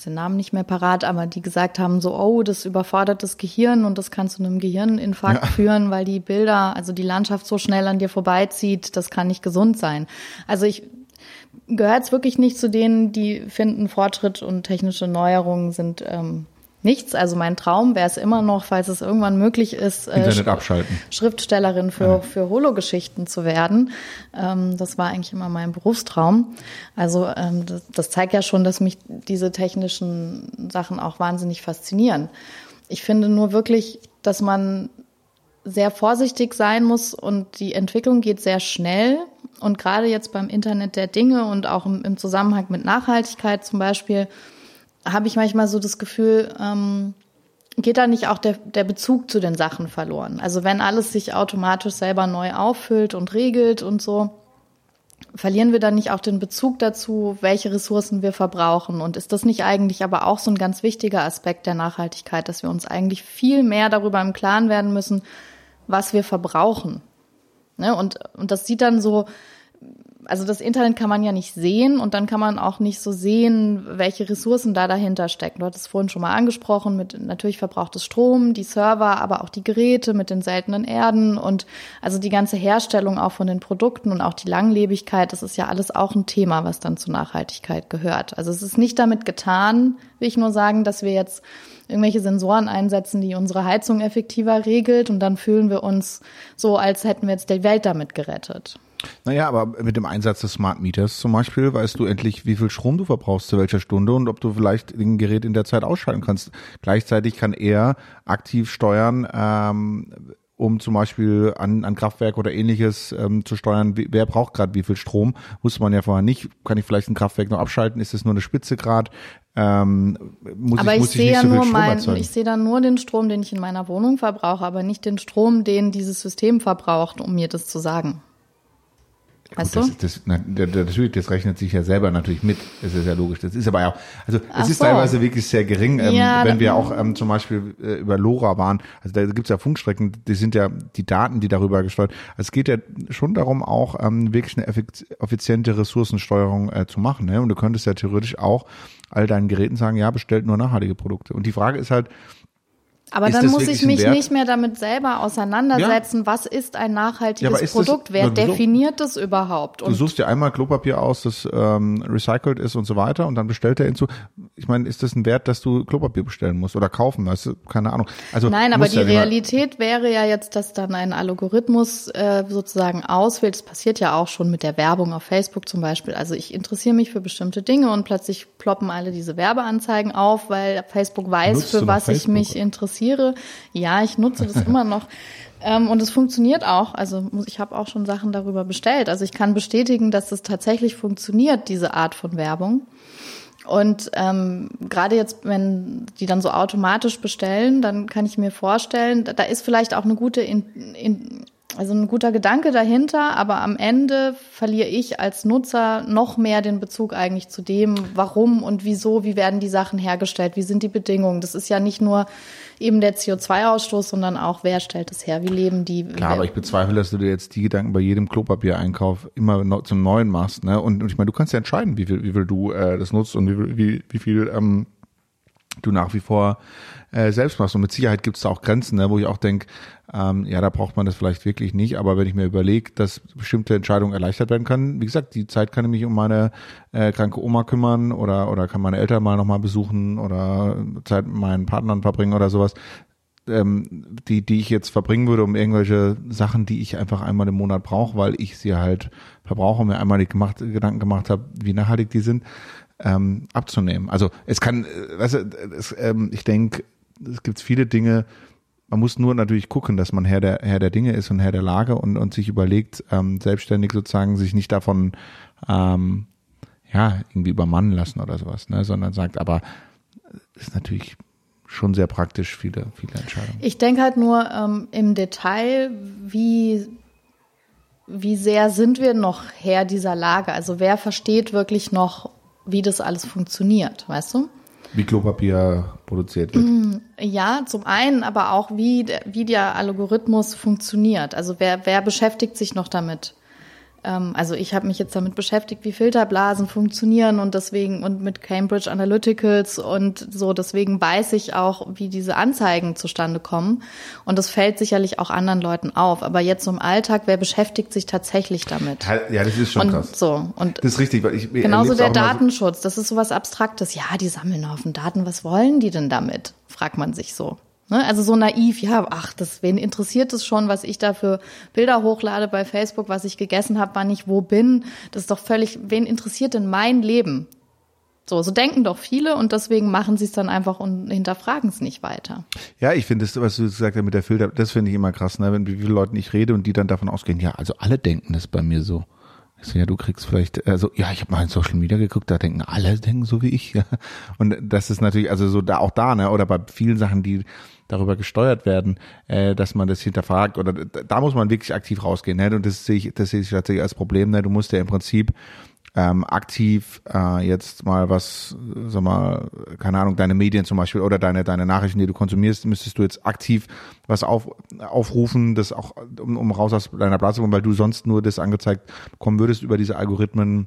den Namen nicht mehr parat, aber die gesagt haben, so, oh, das überfordert das Gehirn und das kann zu einem Gehirninfarkt ja. führen, weil die Bilder, also die Landschaft so schnell an dir vorbeizieht, das kann nicht gesund sein. Also ich gehört es wirklich nicht zu denen, die finden, Fortschritt und technische Neuerungen sind ähm, nichts. Also mein Traum wäre es immer noch, falls es irgendwann möglich ist, äh, Internet abschalten. Schriftstellerin für, ja. für Holo-Geschichten zu werden. Ähm, das war eigentlich immer mein Berufstraum. Also ähm, das, das zeigt ja schon, dass mich diese technischen Sachen auch wahnsinnig faszinieren. Ich finde nur wirklich, dass man sehr vorsichtig sein muss und die Entwicklung geht sehr schnell und gerade jetzt beim Internet der Dinge und auch im, Zusammenhang mit Nachhaltigkeit zum Beispiel, habe ich manchmal so das Gefühl, ähm, geht da nicht auch der, der Bezug zu den Sachen verloren? Also wenn alles sich automatisch selber neu auffüllt und regelt und so, verlieren wir dann nicht auch den Bezug dazu, welche Ressourcen wir verbrauchen? Und ist das nicht eigentlich aber auch so ein ganz wichtiger Aspekt der Nachhaltigkeit, dass wir uns eigentlich viel mehr darüber im Klaren werden müssen, was wir verbrauchen? Ne? Und, und das sieht dann so also das Internet kann man ja nicht sehen und dann kann man auch nicht so sehen, welche Ressourcen da dahinter stecken. Du hattest vorhin schon mal angesprochen, mit natürlich verbrauchtes Strom, die Server, aber auch die Geräte mit den seltenen Erden und also die ganze Herstellung auch von den Produkten und auch die Langlebigkeit, das ist ja alles auch ein Thema, was dann zur Nachhaltigkeit gehört. Also es ist nicht damit getan, will ich nur sagen, dass wir jetzt irgendwelche Sensoren einsetzen, die unsere Heizung effektiver regelt und dann fühlen wir uns so, als hätten wir jetzt die Welt damit gerettet. Naja, aber mit dem Einsatz des Smart Meters zum Beispiel weißt du endlich, wie viel Strom du verbrauchst zu welcher Stunde und ob du vielleicht den Gerät in der Zeit ausschalten kannst. Gleichzeitig kann er aktiv steuern, ähm, um zum Beispiel an, an Kraftwerk oder ähnliches ähm, zu steuern, wie, wer braucht gerade wie viel Strom, wusste man ja vorher nicht. Kann ich vielleicht ein Kraftwerk noch abschalten? Ist es nur eine Spitze gerade? Ähm, muss aber ich, ich sehe ja so nur mein, ich sehe dann nur den Strom, den ich in meiner Wohnung verbrauche, aber nicht den Strom, den dieses System verbraucht, um mir das zu sagen. Weißt das? Das, das, natürlich, das rechnet sich ja selber natürlich mit. Das ist ja logisch. Das ist aber ja, also es ist so. teilweise wirklich sehr gering. Ähm, ja, wenn wir auch ähm, zum Beispiel äh, über LoRa waren, also da gibt's ja Funkstrecken, die sind ja die Daten, die darüber gesteuert. Also es geht ja schon darum, auch ähm, wirklich eine effiziente Ressourcensteuerung äh, zu machen. Ne? Und du könntest ja theoretisch auch all deinen Geräten sagen, ja, bestellt nur nachhaltige Produkte. Und die Frage ist halt, aber ist dann muss ich mich nicht mehr damit selber auseinandersetzen, ja. was ist ein nachhaltiges ja, Produkt, das, wer definiert das überhaupt? Und du suchst dir einmal Klopapier aus, das ähm, recycelt ist und so weiter und dann bestellt er hinzu. Ich meine, ist das ein Wert, dass du Klopapier bestellen musst oder kaufen? Weißt du? Keine Ahnung. Also Nein, aber die ja Realität wäre ja jetzt, dass dann ein Algorithmus äh, sozusagen auswählt. Das passiert ja auch schon mit der Werbung auf Facebook zum Beispiel. Also ich interessiere mich für bestimmte Dinge und plötzlich ploppen alle diese Werbeanzeigen auf, weil Facebook weiß, Nutzt für was Facebook? ich mich interessiere interessiere. Ja, ich nutze das immer noch. Ähm, und es funktioniert auch. Also ich habe auch schon Sachen darüber bestellt. Also ich kann bestätigen, dass es tatsächlich funktioniert, diese Art von Werbung. Und ähm, gerade jetzt, wenn die dann so automatisch bestellen, dann kann ich mir vorstellen, da ist vielleicht auch eine gute in, in, also ein guter Gedanke dahinter, aber am Ende verliere ich als Nutzer noch mehr den Bezug eigentlich zu dem, warum und wieso, wie werden die Sachen hergestellt, wie sind die Bedingungen. Das ist ja nicht nur eben der CO2-Ausstoß, sondern auch, wer stellt es her, wie leben die. Klar, aber ich bezweifle, dass du dir jetzt die Gedanken bei jedem Klopapiereinkauf immer zum Neuen machst. Ne? Und, und ich meine, du kannst ja entscheiden, wie viel, wie viel du äh, das nutzt und wie, wie, wie viel ähm, du nach wie vor äh, selbst machst. Und mit Sicherheit gibt es da auch Grenzen, ne, wo ich auch denke, ähm, ja, da braucht man das vielleicht wirklich nicht. Aber wenn ich mir überlege, dass bestimmte Entscheidungen erleichtert werden können, wie gesagt, die Zeit kann ich mich um meine äh, kranke Oma kümmern oder oder kann meine Eltern mal nochmal besuchen oder Zeit mit meinen Partnern verbringen oder sowas. Ähm, die, die ich jetzt verbringen würde, um irgendwelche Sachen, die ich einfach einmal im Monat brauche, weil ich sie halt verbrauche und mir einmal die gemacht, Gedanken gemacht habe, wie nachhaltig die sind, ähm, abzunehmen. Also es kann, äh, weißt du, es, ähm, ich denke, es gibt viele Dinge, man muss nur natürlich gucken, dass man Herr der, Herr der Dinge ist und Herr der Lage und, und sich überlegt, ähm, selbstständig sozusagen sich nicht davon ähm, ja, irgendwie übermannen lassen oder sowas, ne, sondern sagt, aber ist natürlich schon sehr praktisch, viele, viele Entscheidungen. Ich denke halt nur ähm, im Detail, wie, wie sehr sind wir noch Herr dieser Lage? Also wer versteht wirklich noch, wie das alles funktioniert, weißt du? Wie Klopapier produziert wird. Mm, ja, zum einen, aber auch wie, wie der Algorithmus funktioniert. Also wer, wer beschäftigt sich noch damit? Ähm, also ich habe mich jetzt damit beschäftigt, wie Filterblasen funktionieren und deswegen und mit Cambridge Analyticals und so, deswegen weiß ich auch, wie diese Anzeigen zustande kommen. Und das fällt sicherlich auch anderen Leuten auf. Aber jetzt im Alltag, wer beschäftigt sich tatsächlich damit? Ja, das ist schon und krass. So, und das ist richtig, weil ich genauso der Datenschutz, das ist sowas Abstraktes. Ja, die sammeln auf den Daten, was wollen die denn damit? Fragt man sich so. Ne? Also so naiv, ja, ach, das, wen interessiert es schon, was ich da für Bilder hochlade bei Facebook, was ich gegessen habe, wann ich wo bin. Das ist doch völlig, wen interessiert denn mein Leben? So, so denken doch viele und deswegen machen sie es dann einfach und hinterfragen es nicht weiter. Ja, ich finde das, was du gesagt hast mit der Filter, das finde ich immer krass, ne? wenn wie viele Leute ich rede und die dann davon ausgehen, ja, also alle denken das bei mir so. so, ja, du kriegst vielleicht, also ja, ich habe mal in Social Media geguckt, da denken alle denken so wie ich. Ja. Und das ist natürlich, also so da auch da, ne, oder bei vielen Sachen, die darüber gesteuert werden, äh, dass man das hinterfragt oder da muss man wirklich aktiv rausgehen. Ne? Und das sehe ich, das sehe ich tatsächlich als Problem. Ne? Du musst ja im Prinzip ähm, aktiv äh, jetzt mal was, sag mal, keine Ahnung, deine Medien zum Beispiel oder deine deine Nachrichten, die du konsumierst, müsstest du jetzt aktiv was auf, aufrufen, das auch um, um raus aus deiner kommen, weil du sonst nur das angezeigt bekommen würdest über diese Algorithmen,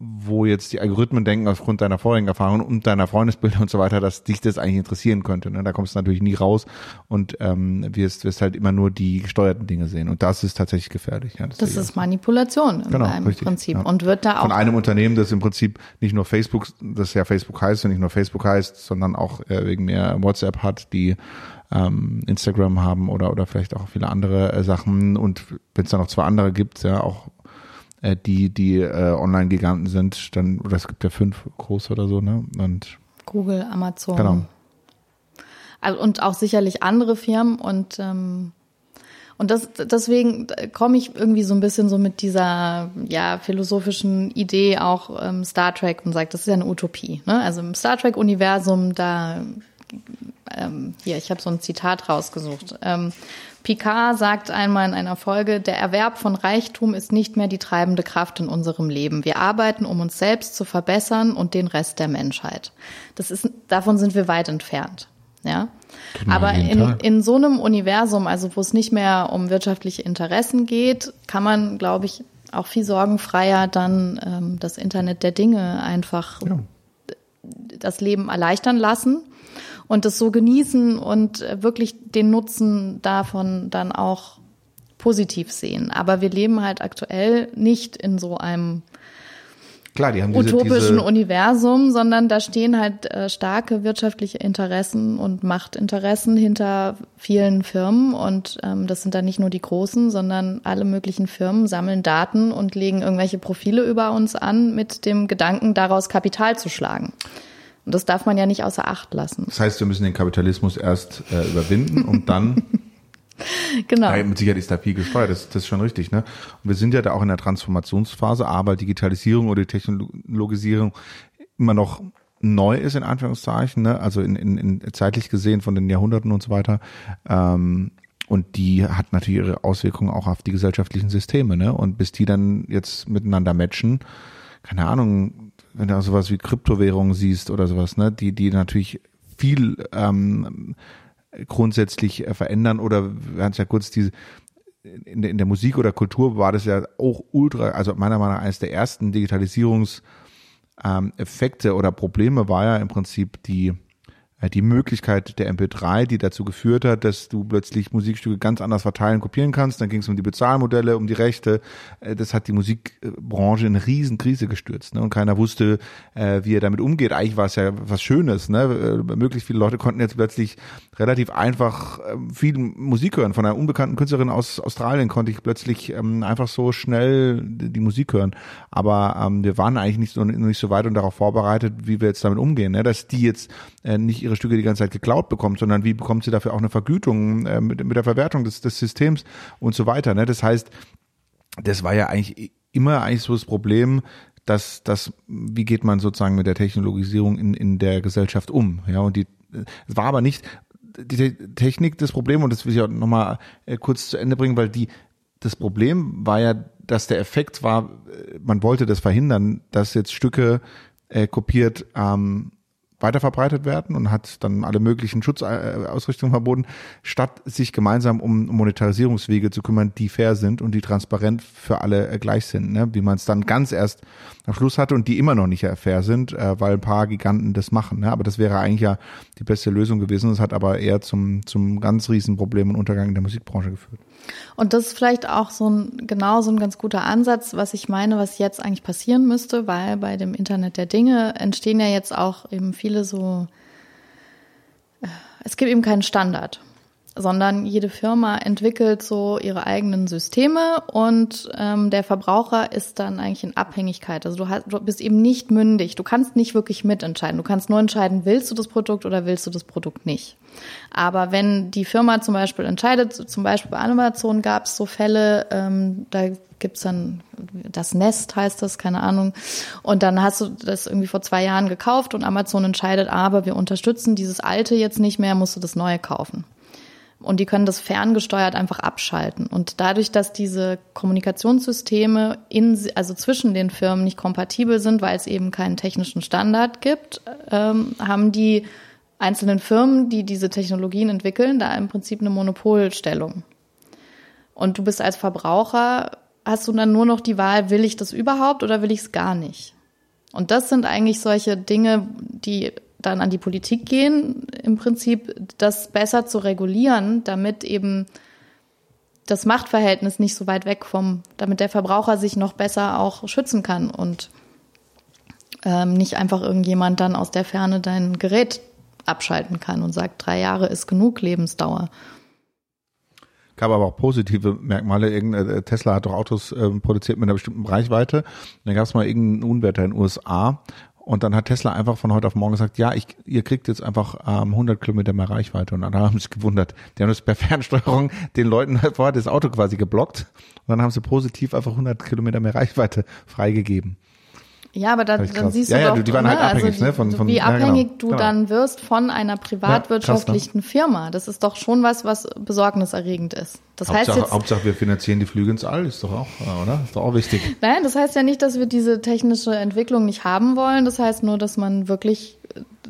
wo jetzt die Algorithmen denken aufgrund deiner vorigen Erfahrungen und deiner Freundesbilder und so weiter, dass dich das eigentlich interessieren könnte. Ne? Da kommst du natürlich nie raus und ähm, wirst, wirst halt immer nur die gesteuerten Dinge sehen. Und das ist tatsächlich gefährlich. Ja, das, das ist Manipulation im, genau, im richtig, Prinzip. Ja. Und wird da auch. Von einem Unternehmen, das im Prinzip nicht nur Facebook, das ja Facebook heißt und nicht nur Facebook heißt, sondern auch äh, wegen mehr WhatsApp hat, die ähm, Instagram haben oder oder vielleicht auch viele andere äh, Sachen und wenn es da noch zwei andere gibt, ja auch äh, die, die äh, Online-Giganten sind, dann, oder es gibt ja fünf große oder so, ne? Und Google, Amazon. Genau. Also, und auch sicherlich andere Firmen und ähm, und das, deswegen komme ich irgendwie so ein bisschen so mit dieser ja philosophischen Idee auch ähm, Star Trek und sagt, das ist ja eine Utopie. Ne? Also im Star Trek Universum da ähm, hier, ich habe so ein Zitat rausgesucht. Ähm, Picard sagt einmal in einer Folge, der Erwerb von Reichtum ist nicht mehr die treibende Kraft in unserem Leben. Wir arbeiten, um uns selbst zu verbessern und den Rest der Menschheit. Das ist, davon sind wir weit entfernt. Ja. Aber in, in so einem Universum, also wo es nicht mehr um wirtschaftliche Interessen geht, kann man, glaube ich, auch viel sorgenfreier dann ähm, das Internet der Dinge einfach ja. das Leben erleichtern lassen und das so genießen und äh, wirklich den Nutzen davon dann auch positiv sehen. Aber wir leben halt aktuell nicht in so einem Klar, die haben diese, utopischen diese Universum, sondern da stehen halt äh, starke wirtschaftliche Interessen und Machtinteressen hinter vielen Firmen und ähm, das sind dann nicht nur die großen, sondern alle möglichen Firmen sammeln Daten und legen irgendwelche Profile über uns an mit dem Gedanken, daraus Kapital zu schlagen. Und das darf man ja nicht außer Acht lassen. Das heißt, wir müssen den Kapitalismus erst äh, überwinden und dann Genau. Ja, mit Sicherheit ist da viel gesteuert, das, das ist schon richtig. Ne? Und wir sind ja da auch in der Transformationsphase, aber Digitalisierung oder Technologisierung immer noch neu ist, in Anführungszeichen, ne? also in, in, in zeitlich gesehen von den Jahrhunderten und so weiter. Ähm, und die hat natürlich ihre Auswirkungen auch auf die gesellschaftlichen Systeme. Ne? Und bis die dann jetzt miteinander matchen, keine Ahnung, wenn du auch sowas wie Kryptowährungen siehst oder sowas, ne, die, die natürlich viel ähm, grundsätzlich äh, verändern oder wir hatten ja kurz diese in der, in der Musik oder Kultur war das ja auch ultra, also meiner Meinung nach eines der ersten Digitalisierungseffekte ähm, oder Probleme war ja im Prinzip die die Möglichkeit der MP3, die dazu geführt hat, dass du plötzlich Musikstücke ganz anders verteilen, kopieren kannst. Dann ging es um die Bezahlmodelle, um die Rechte. Äh, das hat die Musikbranche in eine Riesenkrise gestürzt. Ne? Und keiner wusste, äh, wie er damit umgeht. Eigentlich war es ja was Schönes. Ne? Möglichst viele Leute konnten jetzt plötzlich relativ einfach ähm, viel Musik hören. Von einer unbekannten Künstlerin aus Australien konnte ich plötzlich ähm, einfach so schnell die Musik hören. Aber ähm, wir waren eigentlich nicht so, nicht so weit und darauf vorbereitet, wie wir jetzt damit umgehen. Ne? Dass die jetzt nicht ihre Stücke die ganze Zeit geklaut bekommt, sondern wie bekommt sie dafür auch eine Vergütung äh, mit, mit der Verwertung des, des Systems und so weiter. Ne? Das heißt, das war ja eigentlich immer eigentlich so das Problem, dass dass wie geht man sozusagen mit der Technologisierung in, in der Gesellschaft um? Ja, und die es war aber nicht die Technik das Problem und das will ich auch nochmal äh, kurz zu Ende bringen, weil die das Problem war ja, dass der Effekt war, äh, man wollte das verhindern, dass jetzt Stücke äh, kopiert ähm, weiterverbreitet werden und hat dann alle möglichen Schutzausrichtungen verboten, statt sich gemeinsam um Monetarisierungswege zu kümmern, die fair sind und die transparent für alle gleich sind, ne? wie man es dann ganz erst am Schluss hatte und die immer noch nicht fair sind, äh, weil ein paar Giganten das machen. Ne? Aber das wäre eigentlich ja die beste Lösung gewesen. Das hat aber eher zum, zum ganz riesen Problem und Untergang in der Musikbranche geführt. Und das ist vielleicht auch so ein, genau so ein ganz guter Ansatz, was ich meine, was jetzt eigentlich passieren müsste, weil bei dem Internet der Dinge entstehen ja jetzt auch eben viele so, äh, es gibt eben keinen Standard. Sondern jede Firma entwickelt so ihre eigenen Systeme und ähm, der Verbraucher ist dann eigentlich in Abhängigkeit. Also du, hast, du bist eben nicht mündig. Du kannst nicht wirklich mitentscheiden. Du kannst nur entscheiden, willst du das Produkt oder willst du das Produkt nicht. Aber wenn die Firma zum Beispiel entscheidet, zum Beispiel bei Amazon gab es so Fälle, ähm, da gibt's dann das Nest heißt das, keine Ahnung. Und dann hast du das irgendwie vor zwei Jahren gekauft und Amazon entscheidet, aber wir unterstützen dieses alte jetzt nicht mehr, musst du das neue kaufen. Und die können das ferngesteuert einfach abschalten. Und dadurch, dass diese Kommunikationssysteme in, also zwischen den Firmen nicht kompatibel sind, weil es eben keinen technischen Standard gibt, ähm, haben die einzelnen Firmen, die diese Technologien entwickeln, da im Prinzip eine Monopolstellung. Und du bist als Verbraucher, hast du dann nur noch die Wahl, will ich das überhaupt oder will ich es gar nicht? Und das sind eigentlich solche Dinge, die dann an die Politik gehen, im Prinzip das besser zu regulieren, damit eben das Machtverhältnis nicht so weit weg vom, damit der Verbraucher sich noch besser auch schützen kann und ähm, nicht einfach irgendjemand dann aus der Ferne dein Gerät abschalten kann und sagt, drei Jahre ist genug Lebensdauer. Gab aber auch positive Merkmale. Äh, Tesla hat doch Autos äh, produziert mit einer bestimmten Reichweite. Dann gab es mal irgendeinen Unwetter in den USA und dann hat Tesla einfach von heute auf morgen gesagt, ja, ich, ihr kriegt jetzt einfach ähm, 100 Kilometer mehr Reichweite. Und dann haben sie sich gewundert. Die haben das per Fernsteuerung den Leuten vorher das Auto quasi geblockt. Und dann haben sie positiv einfach 100 Kilometer mehr Reichweite freigegeben. Ja, aber da, dann siehst du ja, doch, ja, die waren halt ne, abhängig, also ne, von, von, wie abhängig genau, du genau. dann wirst von einer privatwirtschaftlichen Ja, krass, Firma. Das ist doch schon was, was besorgniserregend ist. Das heißt Hauptsache, jetzt, Hauptsache, wir finanzieren die Flüge ins All, ist doch auch, äh, oder? Ist doch auch wichtig. nein, das heißt ja nicht, dass wir diese technische Entwicklung nicht haben wollen. Das heißt nur, dass man wirklich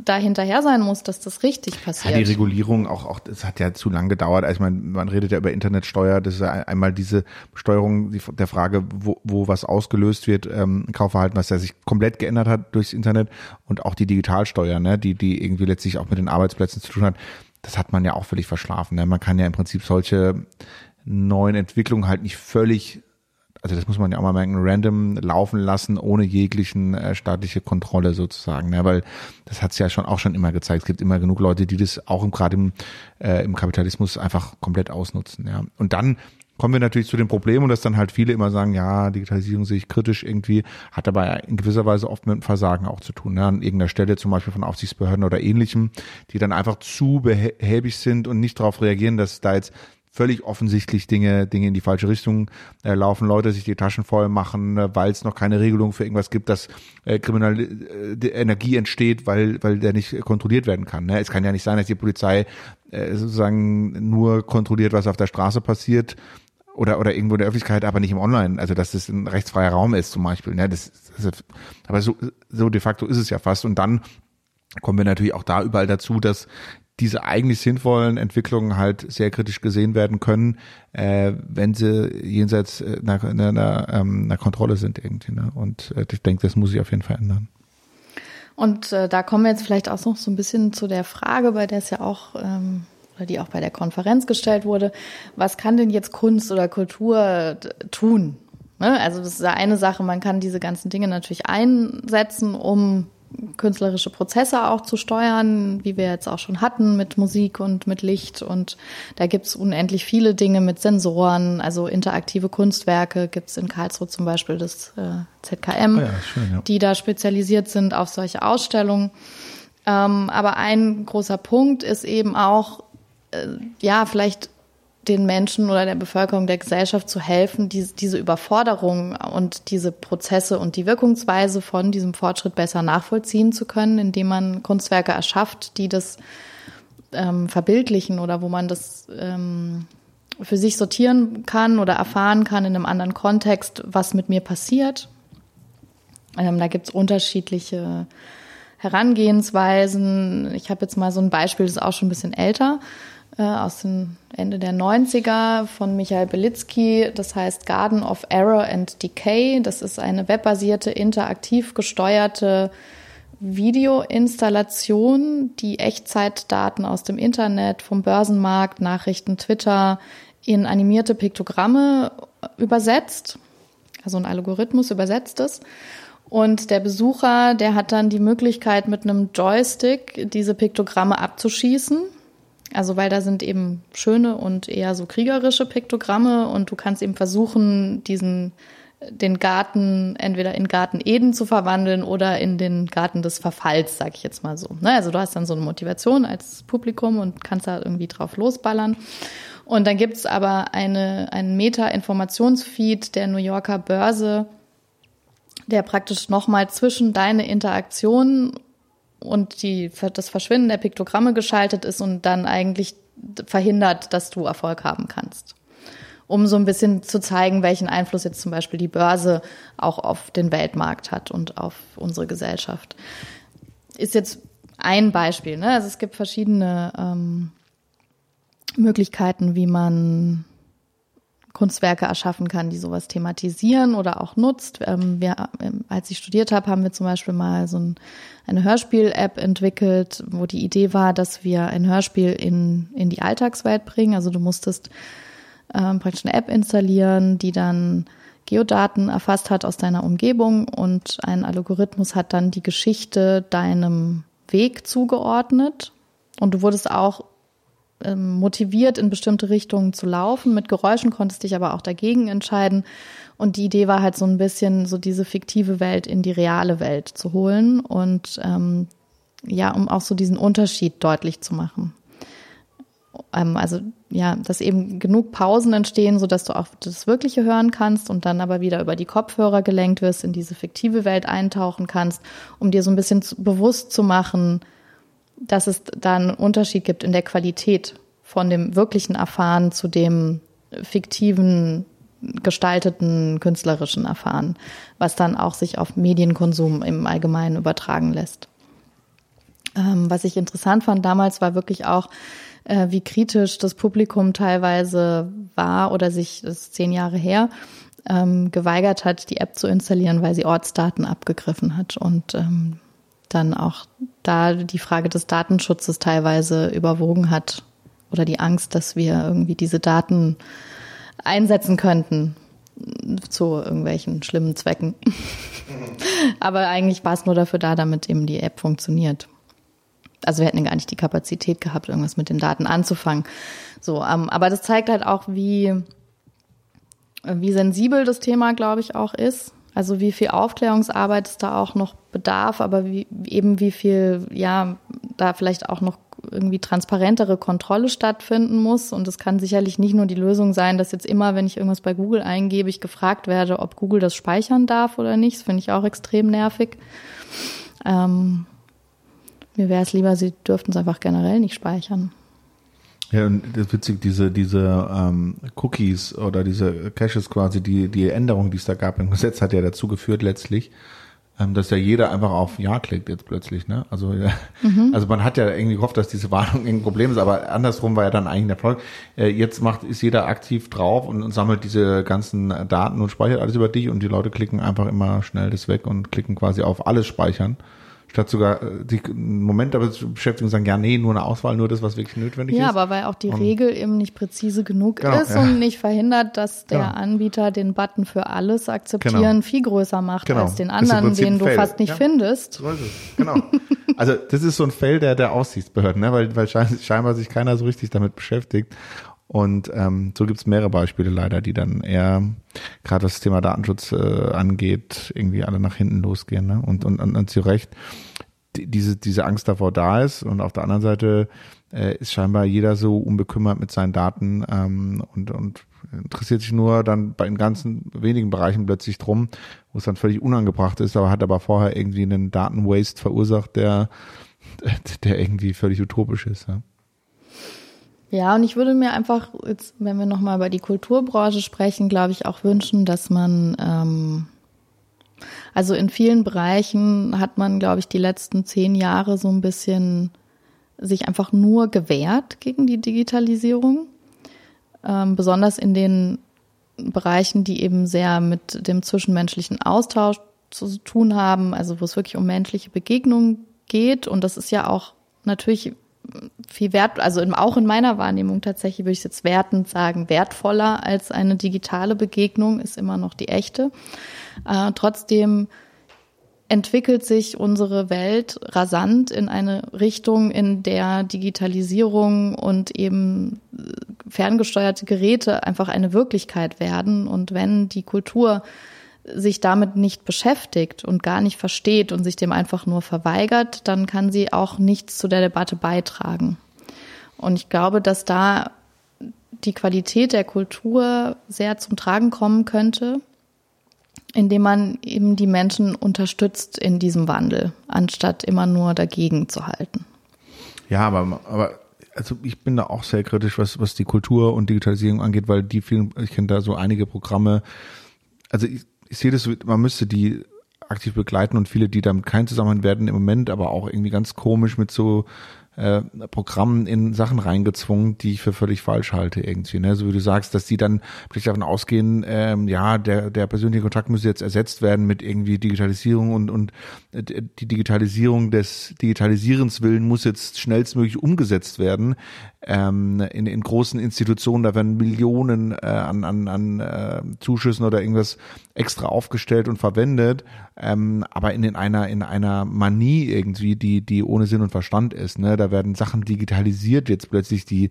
da hinterher sein muss, dass das richtig Ja, passiert. die Regulierung auch, auch, das hat ja zu lang gedauert. Also meine, man redet ja über Internetsteuer, das ist ja einmal diese Steuerung die, der Frage, wo, wo was ausgelöst wird, ähm, Kaufverhalten, was ja sich komplett geändert hat durchs Internet und auch die Digitalsteuer, ne, die, die irgendwie letztlich auch mit den Arbeitsplätzen zu tun hat. Das hat man ja auch völlig verschlafen. Ne? Man kann ja im Prinzip solche neuen Entwicklungen halt nicht völlig also das muss man ja auch mal merken, random laufen lassen, ohne jeglichen äh, staatliche Kontrolle sozusagen. Ne? Weil das hat es ja schon auch schon immer gezeigt. Es gibt immer genug Leute, die das auch im, gerade im, äh, im Kapitalismus einfach komplett ausnutzen. Ja. Und dann kommen wir natürlich zu dem Problem und dass dann halt viele immer sagen, ja, Digitalisierung sehe ich kritisch irgendwie, hat aber in gewisser Weise oft mit dem Versagen auch zu tun. Ne? An irgendeiner Stelle zum Beispiel von Aufsichtsbehörden oder ähnlichem, die dann einfach zu behäbig sind und nicht darauf reagieren, dass da jetzt völlig offensichtlich Dinge, Dinge in die falsche Richtung äh, laufen, Leute sich die Taschen voll machen, äh, weil es noch keine Regelung für irgendwas gibt, dass äh, kriminelle äh, Energie entsteht, weil, weil der nicht kontrolliert werden kann. Ne? Es kann ja nicht sein, dass die Polizei äh, sozusagen nur kontrolliert, was auf der Straße passiert oder oder irgendwo in der Öffentlichkeit, aber nicht im Online. Also dass das ein rechtsfreier Raum ist zum Beispiel. Ne? Das, das, aber so, so de facto ist es ja fast. Und dann kommen wir natürlich auch da überall dazu, dass diese eigentlich sinnvollen Entwicklungen halt sehr kritisch gesehen werden können, äh, wenn sie jenseits äh, einer, einer, einer, ähm, einer Kontrolle sind irgendwie. Ne? Und äh, ich denke, das muss sich auf jeden Fall ändern. Und äh, da kommen wir jetzt vielleicht auch noch so ein bisschen zu der Frage, bei der es ja auch ähm, oder die auch bei der Konferenz gestellt wurde, was kann denn jetzt Kunst oder Kultur tun? Ne? Also das ist ja eine Sache, man kann diese ganzen Dinge natürlich einsetzen, um künstlerische Prozesse auch zu steuern, wie wir jetzt auch schon hatten mit Musik und mit Licht. Und da gibt's unendlich viele Dinge mit Sensoren, also interaktive Kunstwerke gibt's in Karlsruhe zum Beispiel das äh, ZKM, Oh ja, schön, ja. die da spezialisiert sind auf solche Ausstellungen. Ähm, aber ein großer Punkt ist eben auch, äh, ja, vielleicht den Menschen oder der Bevölkerung der Gesellschaft zu helfen, diese, Überforderung und diese Prozesse und die Wirkungsweise von diesem Fortschritt besser nachvollziehen zu können, indem man Kunstwerke erschafft, die das ähm, verbildlichen oder wo man das ähm, für sich sortieren kann oder erfahren kann in einem anderen Kontext, was mit mir passiert. Ähm, da gibt's unterschiedliche Herangehensweisen. Ich habe jetzt mal so ein Beispiel, das ist auch schon ein bisschen älter äh, aus dem Ende der 90er von Michael Belitzky. Das heißt Garden of Error and Decay. Das ist eine webbasierte, interaktiv gesteuerte Videoinstallation, die Echtzeitdaten aus dem Internet, vom Börsenmarkt, Nachrichten, Twitter in animierte Piktogramme übersetzt. Also ein Algorithmus übersetzt es. Und der Besucher, der hat dann die Möglichkeit, mit einem Joystick diese Piktogramme abzuschießen Also weil da sind eben schöne und eher so kriegerische Piktogramme und du kannst eben versuchen, diesen den Garten entweder in Garten Eden zu verwandeln oder in den Garten des Verfalls, sag ich jetzt mal so. Ne? Also du hast dann so eine Motivation als Publikum und kannst da irgendwie drauf losballern. Und dann gibt's aber eine, einen Meta-Informationsfeed der New Yorker Börse, der praktisch nochmal zwischen deine Interaktion und die, das Verschwinden der Piktogramme geschaltet ist und dann eigentlich verhindert, dass du Erfolg haben kannst. Um so ein bisschen zu zeigen, welchen Einfluss jetzt zum Beispiel die Börse auch auf den Weltmarkt hat und auf unsere Gesellschaft. Ist jetzt ein Beispiel. Ne? Also es gibt verschiedene ähm, Möglichkeiten, wie man Kunstwerke erschaffen kann, die sowas thematisieren oder auch nutzt. Ähm, wir, ähm, als ich studiert habe, haben wir zum Beispiel mal so ein, eine Hörspiel-App entwickelt, wo die Idee war, dass wir ein Hörspiel in, in die Alltagswelt bringen. Also du musstest ähm, praktisch eine App installieren, die dann Geodaten erfasst hat aus deiner Umgebung und ein Algorithmus hat dann die Geschichte deinem Weg zugeordnet. Und du wurdest auch motiviert, in bestimmte Richtungen zu laufen. Mit Geräuschen konntest dich aber auch dagegen entscheiden. Und die Idee war halt so ein bisschen, so diese fiktive Welt in die reale Welt zu holen und ähm, ja, um auch so diesen Unterschied deutlich zu machen. Ähm, also ja, dass eben genug Pausen entstehen, so dass du auch das Wirkliche hören kannst und dann aber wieder über die Kopfhörer gelenkt wirst, in diese fiktive Welt eintauchen kannst, um dir so ein bisschen zu, bewusst zu machen, dass es da einen Unterschied gibt in der Qualität von dem wirklichen Erfahren zu dem fiktiven, gestalteten, künstlerischen Erfahren, was dann auch sich auf Medienkonsum im Allgemeinen übertragen lässt. Ähm, was ich interessant fand damals war wirklich auch, äh, wie kritisch das Publikum teilweise war oder sich, das ist zehn Jahre her, ähm, geweigert hat, die App zu installieren, weil sie Ortsdaten abgegriffen hat und ähm, dann auch da die Frage des Datenschutzes teilweise überwogen hat oder die Angst, dass wir irgendwie diese Daten einsetzen könnten zu irgendwelchen schlimmen Zwecken. Aber eigentlich war es nur dafür da, damit eben die App funktioniert. Also wir hätten gar nicht die Kapazität gehabt, irgendwas mit den Daten anzufangen. So, ähm, aber das zeigt halt auch, wie, wie sensibel das Thema, glaube ich, auch ist. Also wie viel Aufklärungsarbeit es da auch noch bedarf, aber wie, eben wie viel, ja, da vielleicht auch noch irgendwie transparentere Kontrolle stattfinden muss. Und es kann sicherlich nicht nur die Lösung sein, dass jetzt immer, wenn ich irgendwas bei Google eingebe, ich gefragt werde, ob Google das speichern darf oder nicht. Das finde ich auch extrem nervig. Ähm, mir wäre es lieber, sie dürften es einfach generell nicht speichern. Ja, und das ist witzig, diese, diese ähm, Cookies oder diese Caches quasi, die, die Änderung, die es da gab im Gesetz, hat ja dazu geführt letztlich, ähm, dass ja jeder einfach auf Ja klickt jetzt plötzlich, ne? Also, mhm. also man hat ja irgendwie gehofft, dass diese Warnung ein Problem ist, aber andersrum war ja dann eigentlich der Erfolg. Äh, jetzt macht, ist jeder aktiv drauf und, und sammelt diese ganzen Daten und speichert alles über dich und die Leute klicken einfach immer schnell das weg und klicken quasi auf alles speichern statt sogar äh, die Moment damit zu beschäftigen und sagen, ja, nee, nur eine Auswahl, nur das, was wirklich notwendig ja, ist. Ja, aber weil auch die und Regel eben nicht präzise genug genau, ist ja. und nicht verhindert, dass der genau. Anbieter den Button für alles akzeptieren genau. viel größer macht genau. als den anderen, den du fast nicht ja. findest. So ist es. Genau. also das ist so ein Fell der, der Aussichtsbehörden, ne? weil, weil scheinbar sich keiner so richtig damit beschäftigt. Und ähm, so gibt es mehrere Beispiele leider, die dann eher, gerade was das Thema Datenschutz äh, angeht, irgendwie alle nach hinten losgehen. Ne? Und, und, und, und zu Recht, die, diese, diese Angst davor da ist. Und auf der anderen Seite äh, ist scheinbar jeder so unbekümmert mit seinen Daten ähm, und, und interessiert sich nur dann bei den ganzen wenigen Bereichen plötzlich drum, wo es dann völlig unangebracht ist, aber hat aber vorher irgendwie einen Datenwaste verursacht, der, der irgendwie völlig utopisch ist. Ja? Ja, und ich würde mir einfach, jetzt, wenn wir nochmal über die Kulturbranche sprechen, glaube ich, auch wünschen, dass man, ähm, also in vielen Bereichen hat man, glaube ich, die letzten zehn Jahre so ein bisschen sich einfach nur gewehrt gegen die Digitalisierung. Ähm, besonders in den Bereichen, die eben sehr mit dem zwischenmenschlichen Austausch zu tun haben, also wo es wirklich um menschliche Begegnungen geht. Und das ist ja auch natürlich viel wert, also auch in meiner Wahrnehmung tatsächlich würde ich jetzt wertend sagen, wertvoller als eine digitale Begegnung ist immer noch die echte. Äh, trotzdem entwickelt sich unsere Welt rasant in eine Richtung, in der Digitalisierung und eben äh, ferngesteuerte Geräte einfach eine Wirklichkeit werden. Und wenn die Kultur sich damit nicht beschäftigt und gar nicht versteht und sich dem einfach nur verweigert, dann kann sie auch nichts zu der Debatte beitragen. Und ich glaube, dass da die Qualität der Kultur sehr zum Tragen kommen könnte, indem man eben die Menschen unterstützt in diesem Wandel, anstatt immer nur dagegen zu halten. Ja, aber, aber also ich bin da auch sehr kritisch, was, was die Kultur und Digitalisierung angeht, weil die vielen, ich kenne da so einige Programme, also ich, ich sehe das, man müsste die aktiv begleiten und viele, die damit keinen Zusammenhang werden im Moment, aber auch irgendwie ganz komisch mit so äh, Programmen in Sachen reingezwungen, die ich für völlig falsch halte irgendwie. Ne? So wie du sagst, dass die dann vielleicht davon ausgehen, ähm, ja, der, der persönliche Kontakt müsse jetzt ersetzt werden mit irgendwie Digitalisierung und, und äh, die Digitalisierung des Digitalisierens willen muss jetzt schnellstmöglich umgesetzt werden ähm, in, in großen Institutionen, da werden Millionen äh, an, an, an äh, Zuschüssen oder irgendwas extra aufgestellt und verwendet, ähm, aber in, in einer in einer Manie irgendwie, die die ohne Sinn und Verstand ist. Ne? Da werden Sachen digitalisiert jetzt plötzlich, die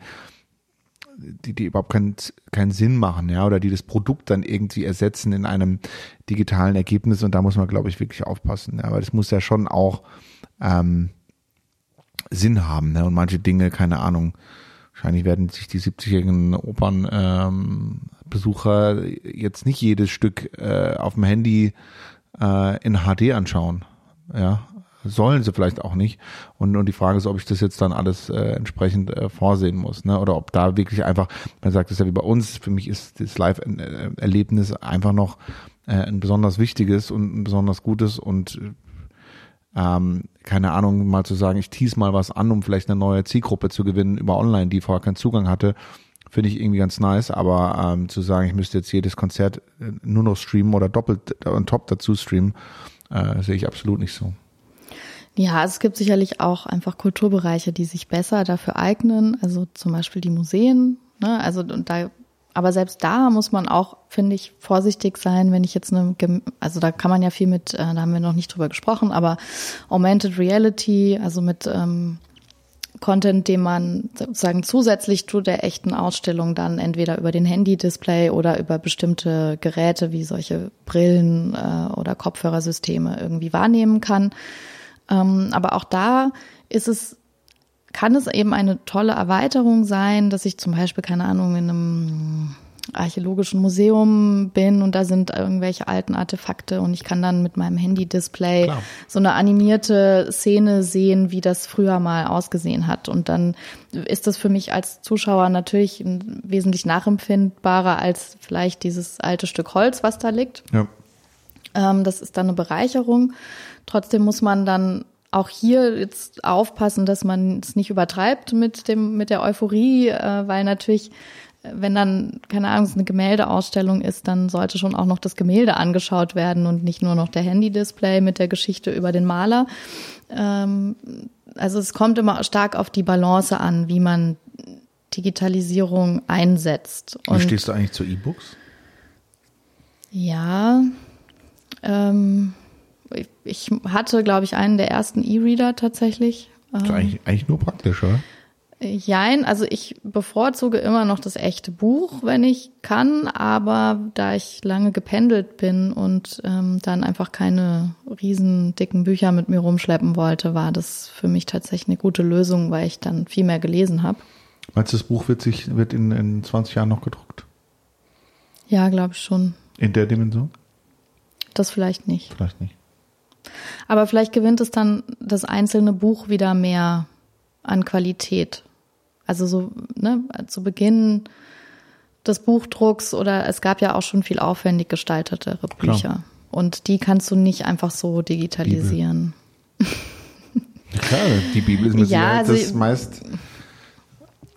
die, die überhaupt keinen, keinen Sinn machen, ja, oder die das Produkt dann irgendwie ersetzen in einem digitalen Ergebnis und da muss man, glaube ich, wirklich aufpassen. Ja, weil das muss ja schon auch ähm, Sinn haben, ne? Und manche Dinge, keine Ahnung, Wahrscheinlich werden sich die 70-jährigen Opernbesucher ähm, jetzt nicht jedes Stück äh, auf dem Handy äh, in HD anschauen. Ja, sollen sie vielleicht auch nicht. Und, und die Frage ist, ob ich das jetzt dann alles äh, entsprechend äh, vorsehen muss, ne? Oder ob da wirklich einfach, man sagt es ja wie bei uns, für mich ist das Live-Erlebnis einfach noch äh, ein besonders wichtiges und ein besonders gutes und ähm, keine Ahnung, mal zu sagen, ich tease mal was an, um vielleicht eine neue Zielgruppe zu gewinnen über online, die vorher keinen Zugang hatte, finde ich irgendwie ganz nice, aber ähm, zu sagen, ich müsste jetzt jedes Konzert äh, nur noch streamen oder doppelt on top dazu streamen, äh, sehe ich absolut nicht so. Ja, es gibt sicherlich auch einfach Kulturbereiche, die sich besser dafür eignen, also zum Beispiel die Museen. Ne? Also und da aber selbst da muss man auch, finde ich, vorsichtig sein, wenn ich jetzt eine, also da kann man ja viel mit, äh, da haben wir noch nicht drüber gesprochen, aber Augmented Reality, also mit ähm, Content, den man sozusagen zusätzlich zu der echten Ausstellung dann entweder über den Handy-Display oder über bestimmte Geräte wie solche Brillen äh, oder Kopfhörersysteme irgendwie wahrnehmen kann. Ähm, aber auch da ist es kann es eben eine tolle Erweiterung sein, dass ich zum Beispiel, keine Ahnung, in einem archäologischen Museum bin und da sind irgendwelche alten Artefakte und ich kann dann mit meinem Handy-Display so eine animierte Szene sehen, wie das früher mal ausgesehen hat. Und dann ist das für mich als Zuschauer natürlich wesentlich nachempfindbarer als vielleicht dieses alte Stück Holz, was da liegt. Ja. Ähm, das ist dann eine Bereicherung. Trotzdem muss man dann auch hier jetzt aufpassen, dass man es nicht übertreibt mit dem mit der Euphorie, äh, weil natürlich wenn dann, keine Ahnung, es eine Gemäldeausstellung ist, dann sollte schon auch noch das Gemälde angeschaut werden und nicht nur noch der Handy-Display mit der Geschichte über den Maler. Ähm, also es kommt immer stark auf die Balance an, wie man Digitalisierung einsetzt. Und wie stehst du eigentlich zu E-Books? Ja, ähm, ich hatte, glaube ich, einen der ersten E-Reader tatsächlich. Das ist eigentlich, eigentlich nur praktisch, oder? Jein, also ich bevorzuge immer noch das echte Buch, wenn ich kann, aber da ich lange gependelt bin und ähm, dann einfach keine riesen dicken Bücher mit mir rumschleppen wollte, war das für mich tatsächlich eine gute Lösung, weil ich dann viel mehr gelesen habe. Meinst du, das Buch wird sich wird in, in 20 Jahren noch gedruckt? Ja, glaube ich schon. In der Dimension? Das vielleicht nicht. Vielleicht nicht. Aber vielleicht gewinnt es dann das einzelne Buch wieder mehr an Qualität. Also so, ne, zu Beginn des Buchdrucks oder es gab ja auch schon viel aufwendig gestaltetere Bücher. Klar. Und die kannst du nicht einfach so digitalisieren. Klar, die Bibel ist mit ja, also, das meist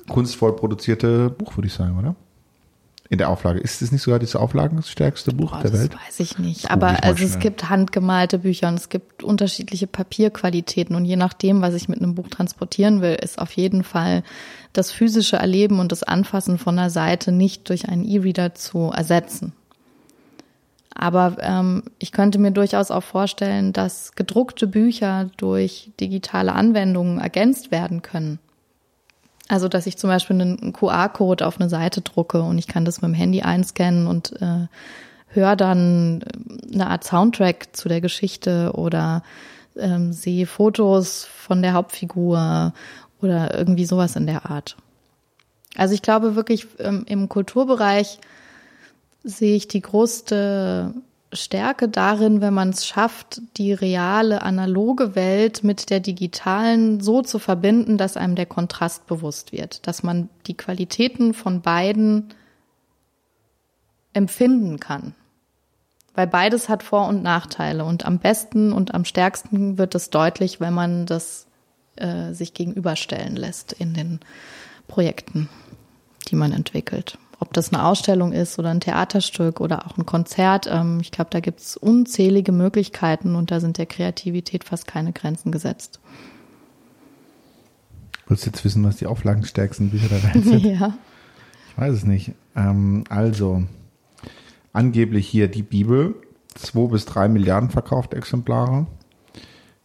kunstvoll produzierte Buch, würde ich sagen, oder? In der Auflage. Ist es nicht sogar das auflagenstärkste Buch oh, der Welt? Das weiß ich nicht. Aber ich also es gibt handgemalte Bücher und es gibt unterschiedliche Papierqualitäten und je nachdem, was ich mit einem Buch transportieren will, ist auf jeden Fall das physische Erleben und das Anfassen von einer Seite nicht durch einen E-Reader zu ersetzen. Aber ähm, ich könnte mir durchaus auch vorstellen, dass gedruckte Bücher durch digitale Anwendungen ergänzt werden können. Also, dass ich zum Beispiel einen QR-Code auf eine Seite drucke und ich kann das mit dem Handy einscannen und äh, höre dann eine Art Soundtrack zu der Geschichte oder ähm, sehe Fotos von der Hauptfigur oder irgendwie sowas in der Art. Also ich glaube wirklich ähm, im Kulturbereich sehe ich die größte Stärke darin, wenn man es schafft, die reale analoge Welt mit der digitalen so zu verbinden, dass einem der Kontrast bewusst wird, dass man die Qualitäten von beiden empfinden kann. Weil beides hat Vor- und Nachteile und am besten und am stärksten wird es deutlich, wenn man das äh, sich gegenüberstellen lässt in den Projekten, die man entwickelt ob das eine Ausstellung ist oder ein Theaterstück oder auch ein Konzert. Ähm, ich glaube, da gibt es unzählige Möglichkeiten und da sind der Kreativität fast keine Grenzen gesetzt. Willst du jetzt wissen, was die auflagenstärksten Bücher der Welt sind? ja. Ich weiß es nicht. Ähm, also, angeblich hier die Bibel, zwei bis drei Milliarden verkaufte Exemplare.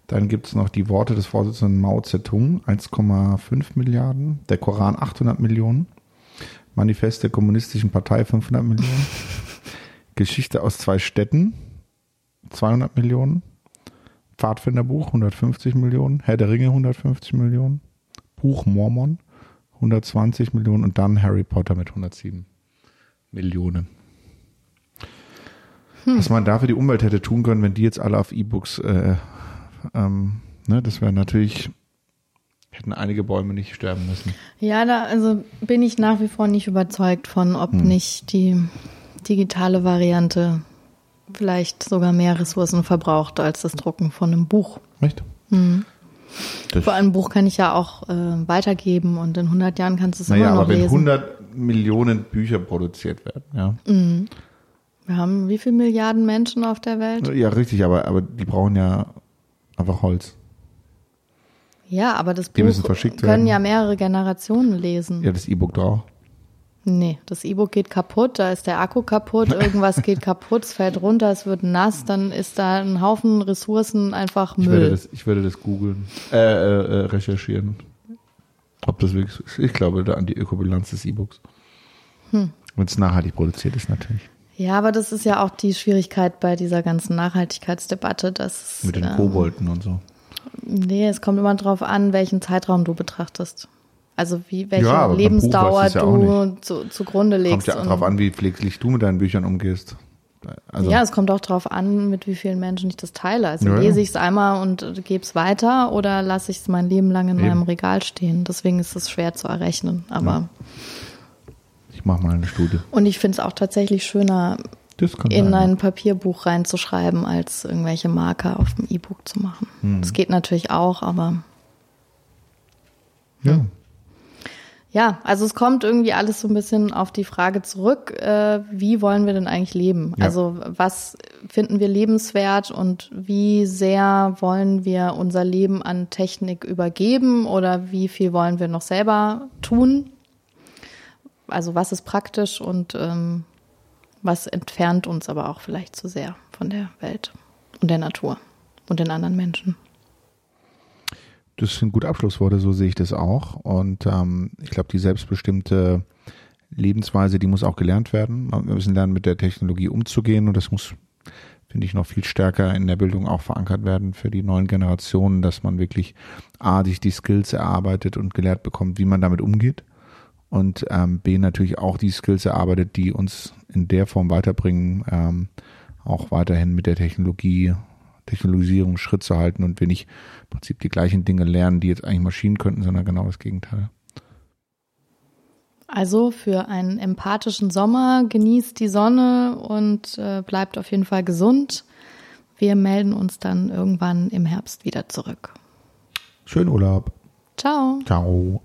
Dann gibt es noch die Worte des Vorsitzenden Mao Zedong, 1,5 Milliarden. Der Koran 800 Millionen. Manifest der Kommunistischen Partei 500 Millionen. Geschichte aus zwei Städten 200 Millionen. Pfadfinderbuch 150 Millionen. Herr der Ringe 150 Millionen. Buch Mormon 120 Millionen und dann Harry Potter mit 107 Millionen. Hm. Was man da für die Umwelt hätte tun können, wenn die jetzt alle auf E-Books, äh, ähm, ne, das wäre natürlich hätten einige Bäume nicht sterben müssen. Ja, da also bin ich nach wie vor nicht überzeugt von, ob hm. nicht die digitale Variante vielleicht sogar mehr Ressourcen verbraucht als das Drucken von einem Buch. Echt? Mhm. Vor allem Buch kann ich ja auch äh, weitergeben und in 100 Jahren kannst du es naja, immer noch aber wenn 100 Millionen Bücher produziert werden, ja. Mhm. Wir haben wie viele Milliarden Menschen auf der Welt? Ja, richtig, aber, aber die brauchen ja einfach Holz. Ja, aber das die Buch können werden. ja mehrere Generationen lesen. Ja, das E-Book doch. Nee, das E-Book geht kaputt, da ist der Akku kaputt, irgendwas geht kaputt, es fällt runter, es wird nass, dann ist da ein Haufen Ressourcen einfach Müll. Ich würde das, ich würde das googeln, äh, äh, äh, recherchieren. Ob das wirklich so ist. Ich glaube da an die Ökobilanz des E-Books. Hm. Wenn es nachhaltig produziert ist, natürlich. Ja, aber das ist ja auch die Schwierigkeit bei dieser ganzen Nachhaltigkeitsdebatte, dass. Mit den ähm, Kobolten und so. Nee, es kommt immer darauf an, welchen Zeitraum du betrachtest. Also wie welche ja, Lebensdauer ja du zu, zugrunde legst. Kommt ja darauf an, wie pfleglich du mit deinen Büchern umgehst. Also ja, es kommt auch darauf an, mit wie vielen Menschen ich das teile. Also ja, lese ich es einmal und gebe es weiter oder lasse ich es mein Leben lang in Eben. meinem Regal stehen. Deswegen ist es schwer zu errechnen. Aber ich mache mal eine Studie. Und ich finde es auch tatsächlich schöner, in sein. ein Papierbuch reinzuschreiben, als irgendwelche Marker auf dem E-Book zu machen. Hm. Das geht natürlich auch, aber. Ja. Ja, also es kommt irgendwie alles so ein bisschen auf die Frage zurück, äh, wie wollen wir denn eigentlich leben? Ja. Also was finden wir lebenswert und wie sehr wollen wir unser Leben an Technik übergeben oder wie viel wollen wir noch selber tun? Also was ist praktisch und ähm, was entfernt uns aber auch vielleicht zu sehr von der Welt und der Natur und den anderen Menschen. Das sind gute Abschlussworte, so sehe ich das auch. Und ähm, ich glaube, die selbstbestimmte Lebensweise, die muss auch gelernt werden. Wir müssen lernen, mit der Technologie umzugehen und das muss, finde ich, noch viel stärker in der Bildung auch verankert werden für die neuen Generationen, dass man wirklich A, sich die Skills erarbeitet und gelehrt bekommt, wie man damit umgeht und ähm, B natürlich auch die Skills erarbeitet, die uns in der Form weiterbringen, ähm, auch weiterhin mit der Technologie, Technologisierung Schritt zu halten und wir nicht im Prinzip die gleichen Dinge lernen, die jetzt eigentlich Maschinen könnten, sondern genau das Gegenteil. Also für einen empathischen Sommer genießt die Sonne und äh, bleibt auf jeden Fall gesund. Wir melden uns dann irgendwann im Herbst wieder zurück. Schönen Urlaub. Ciao. Ciao.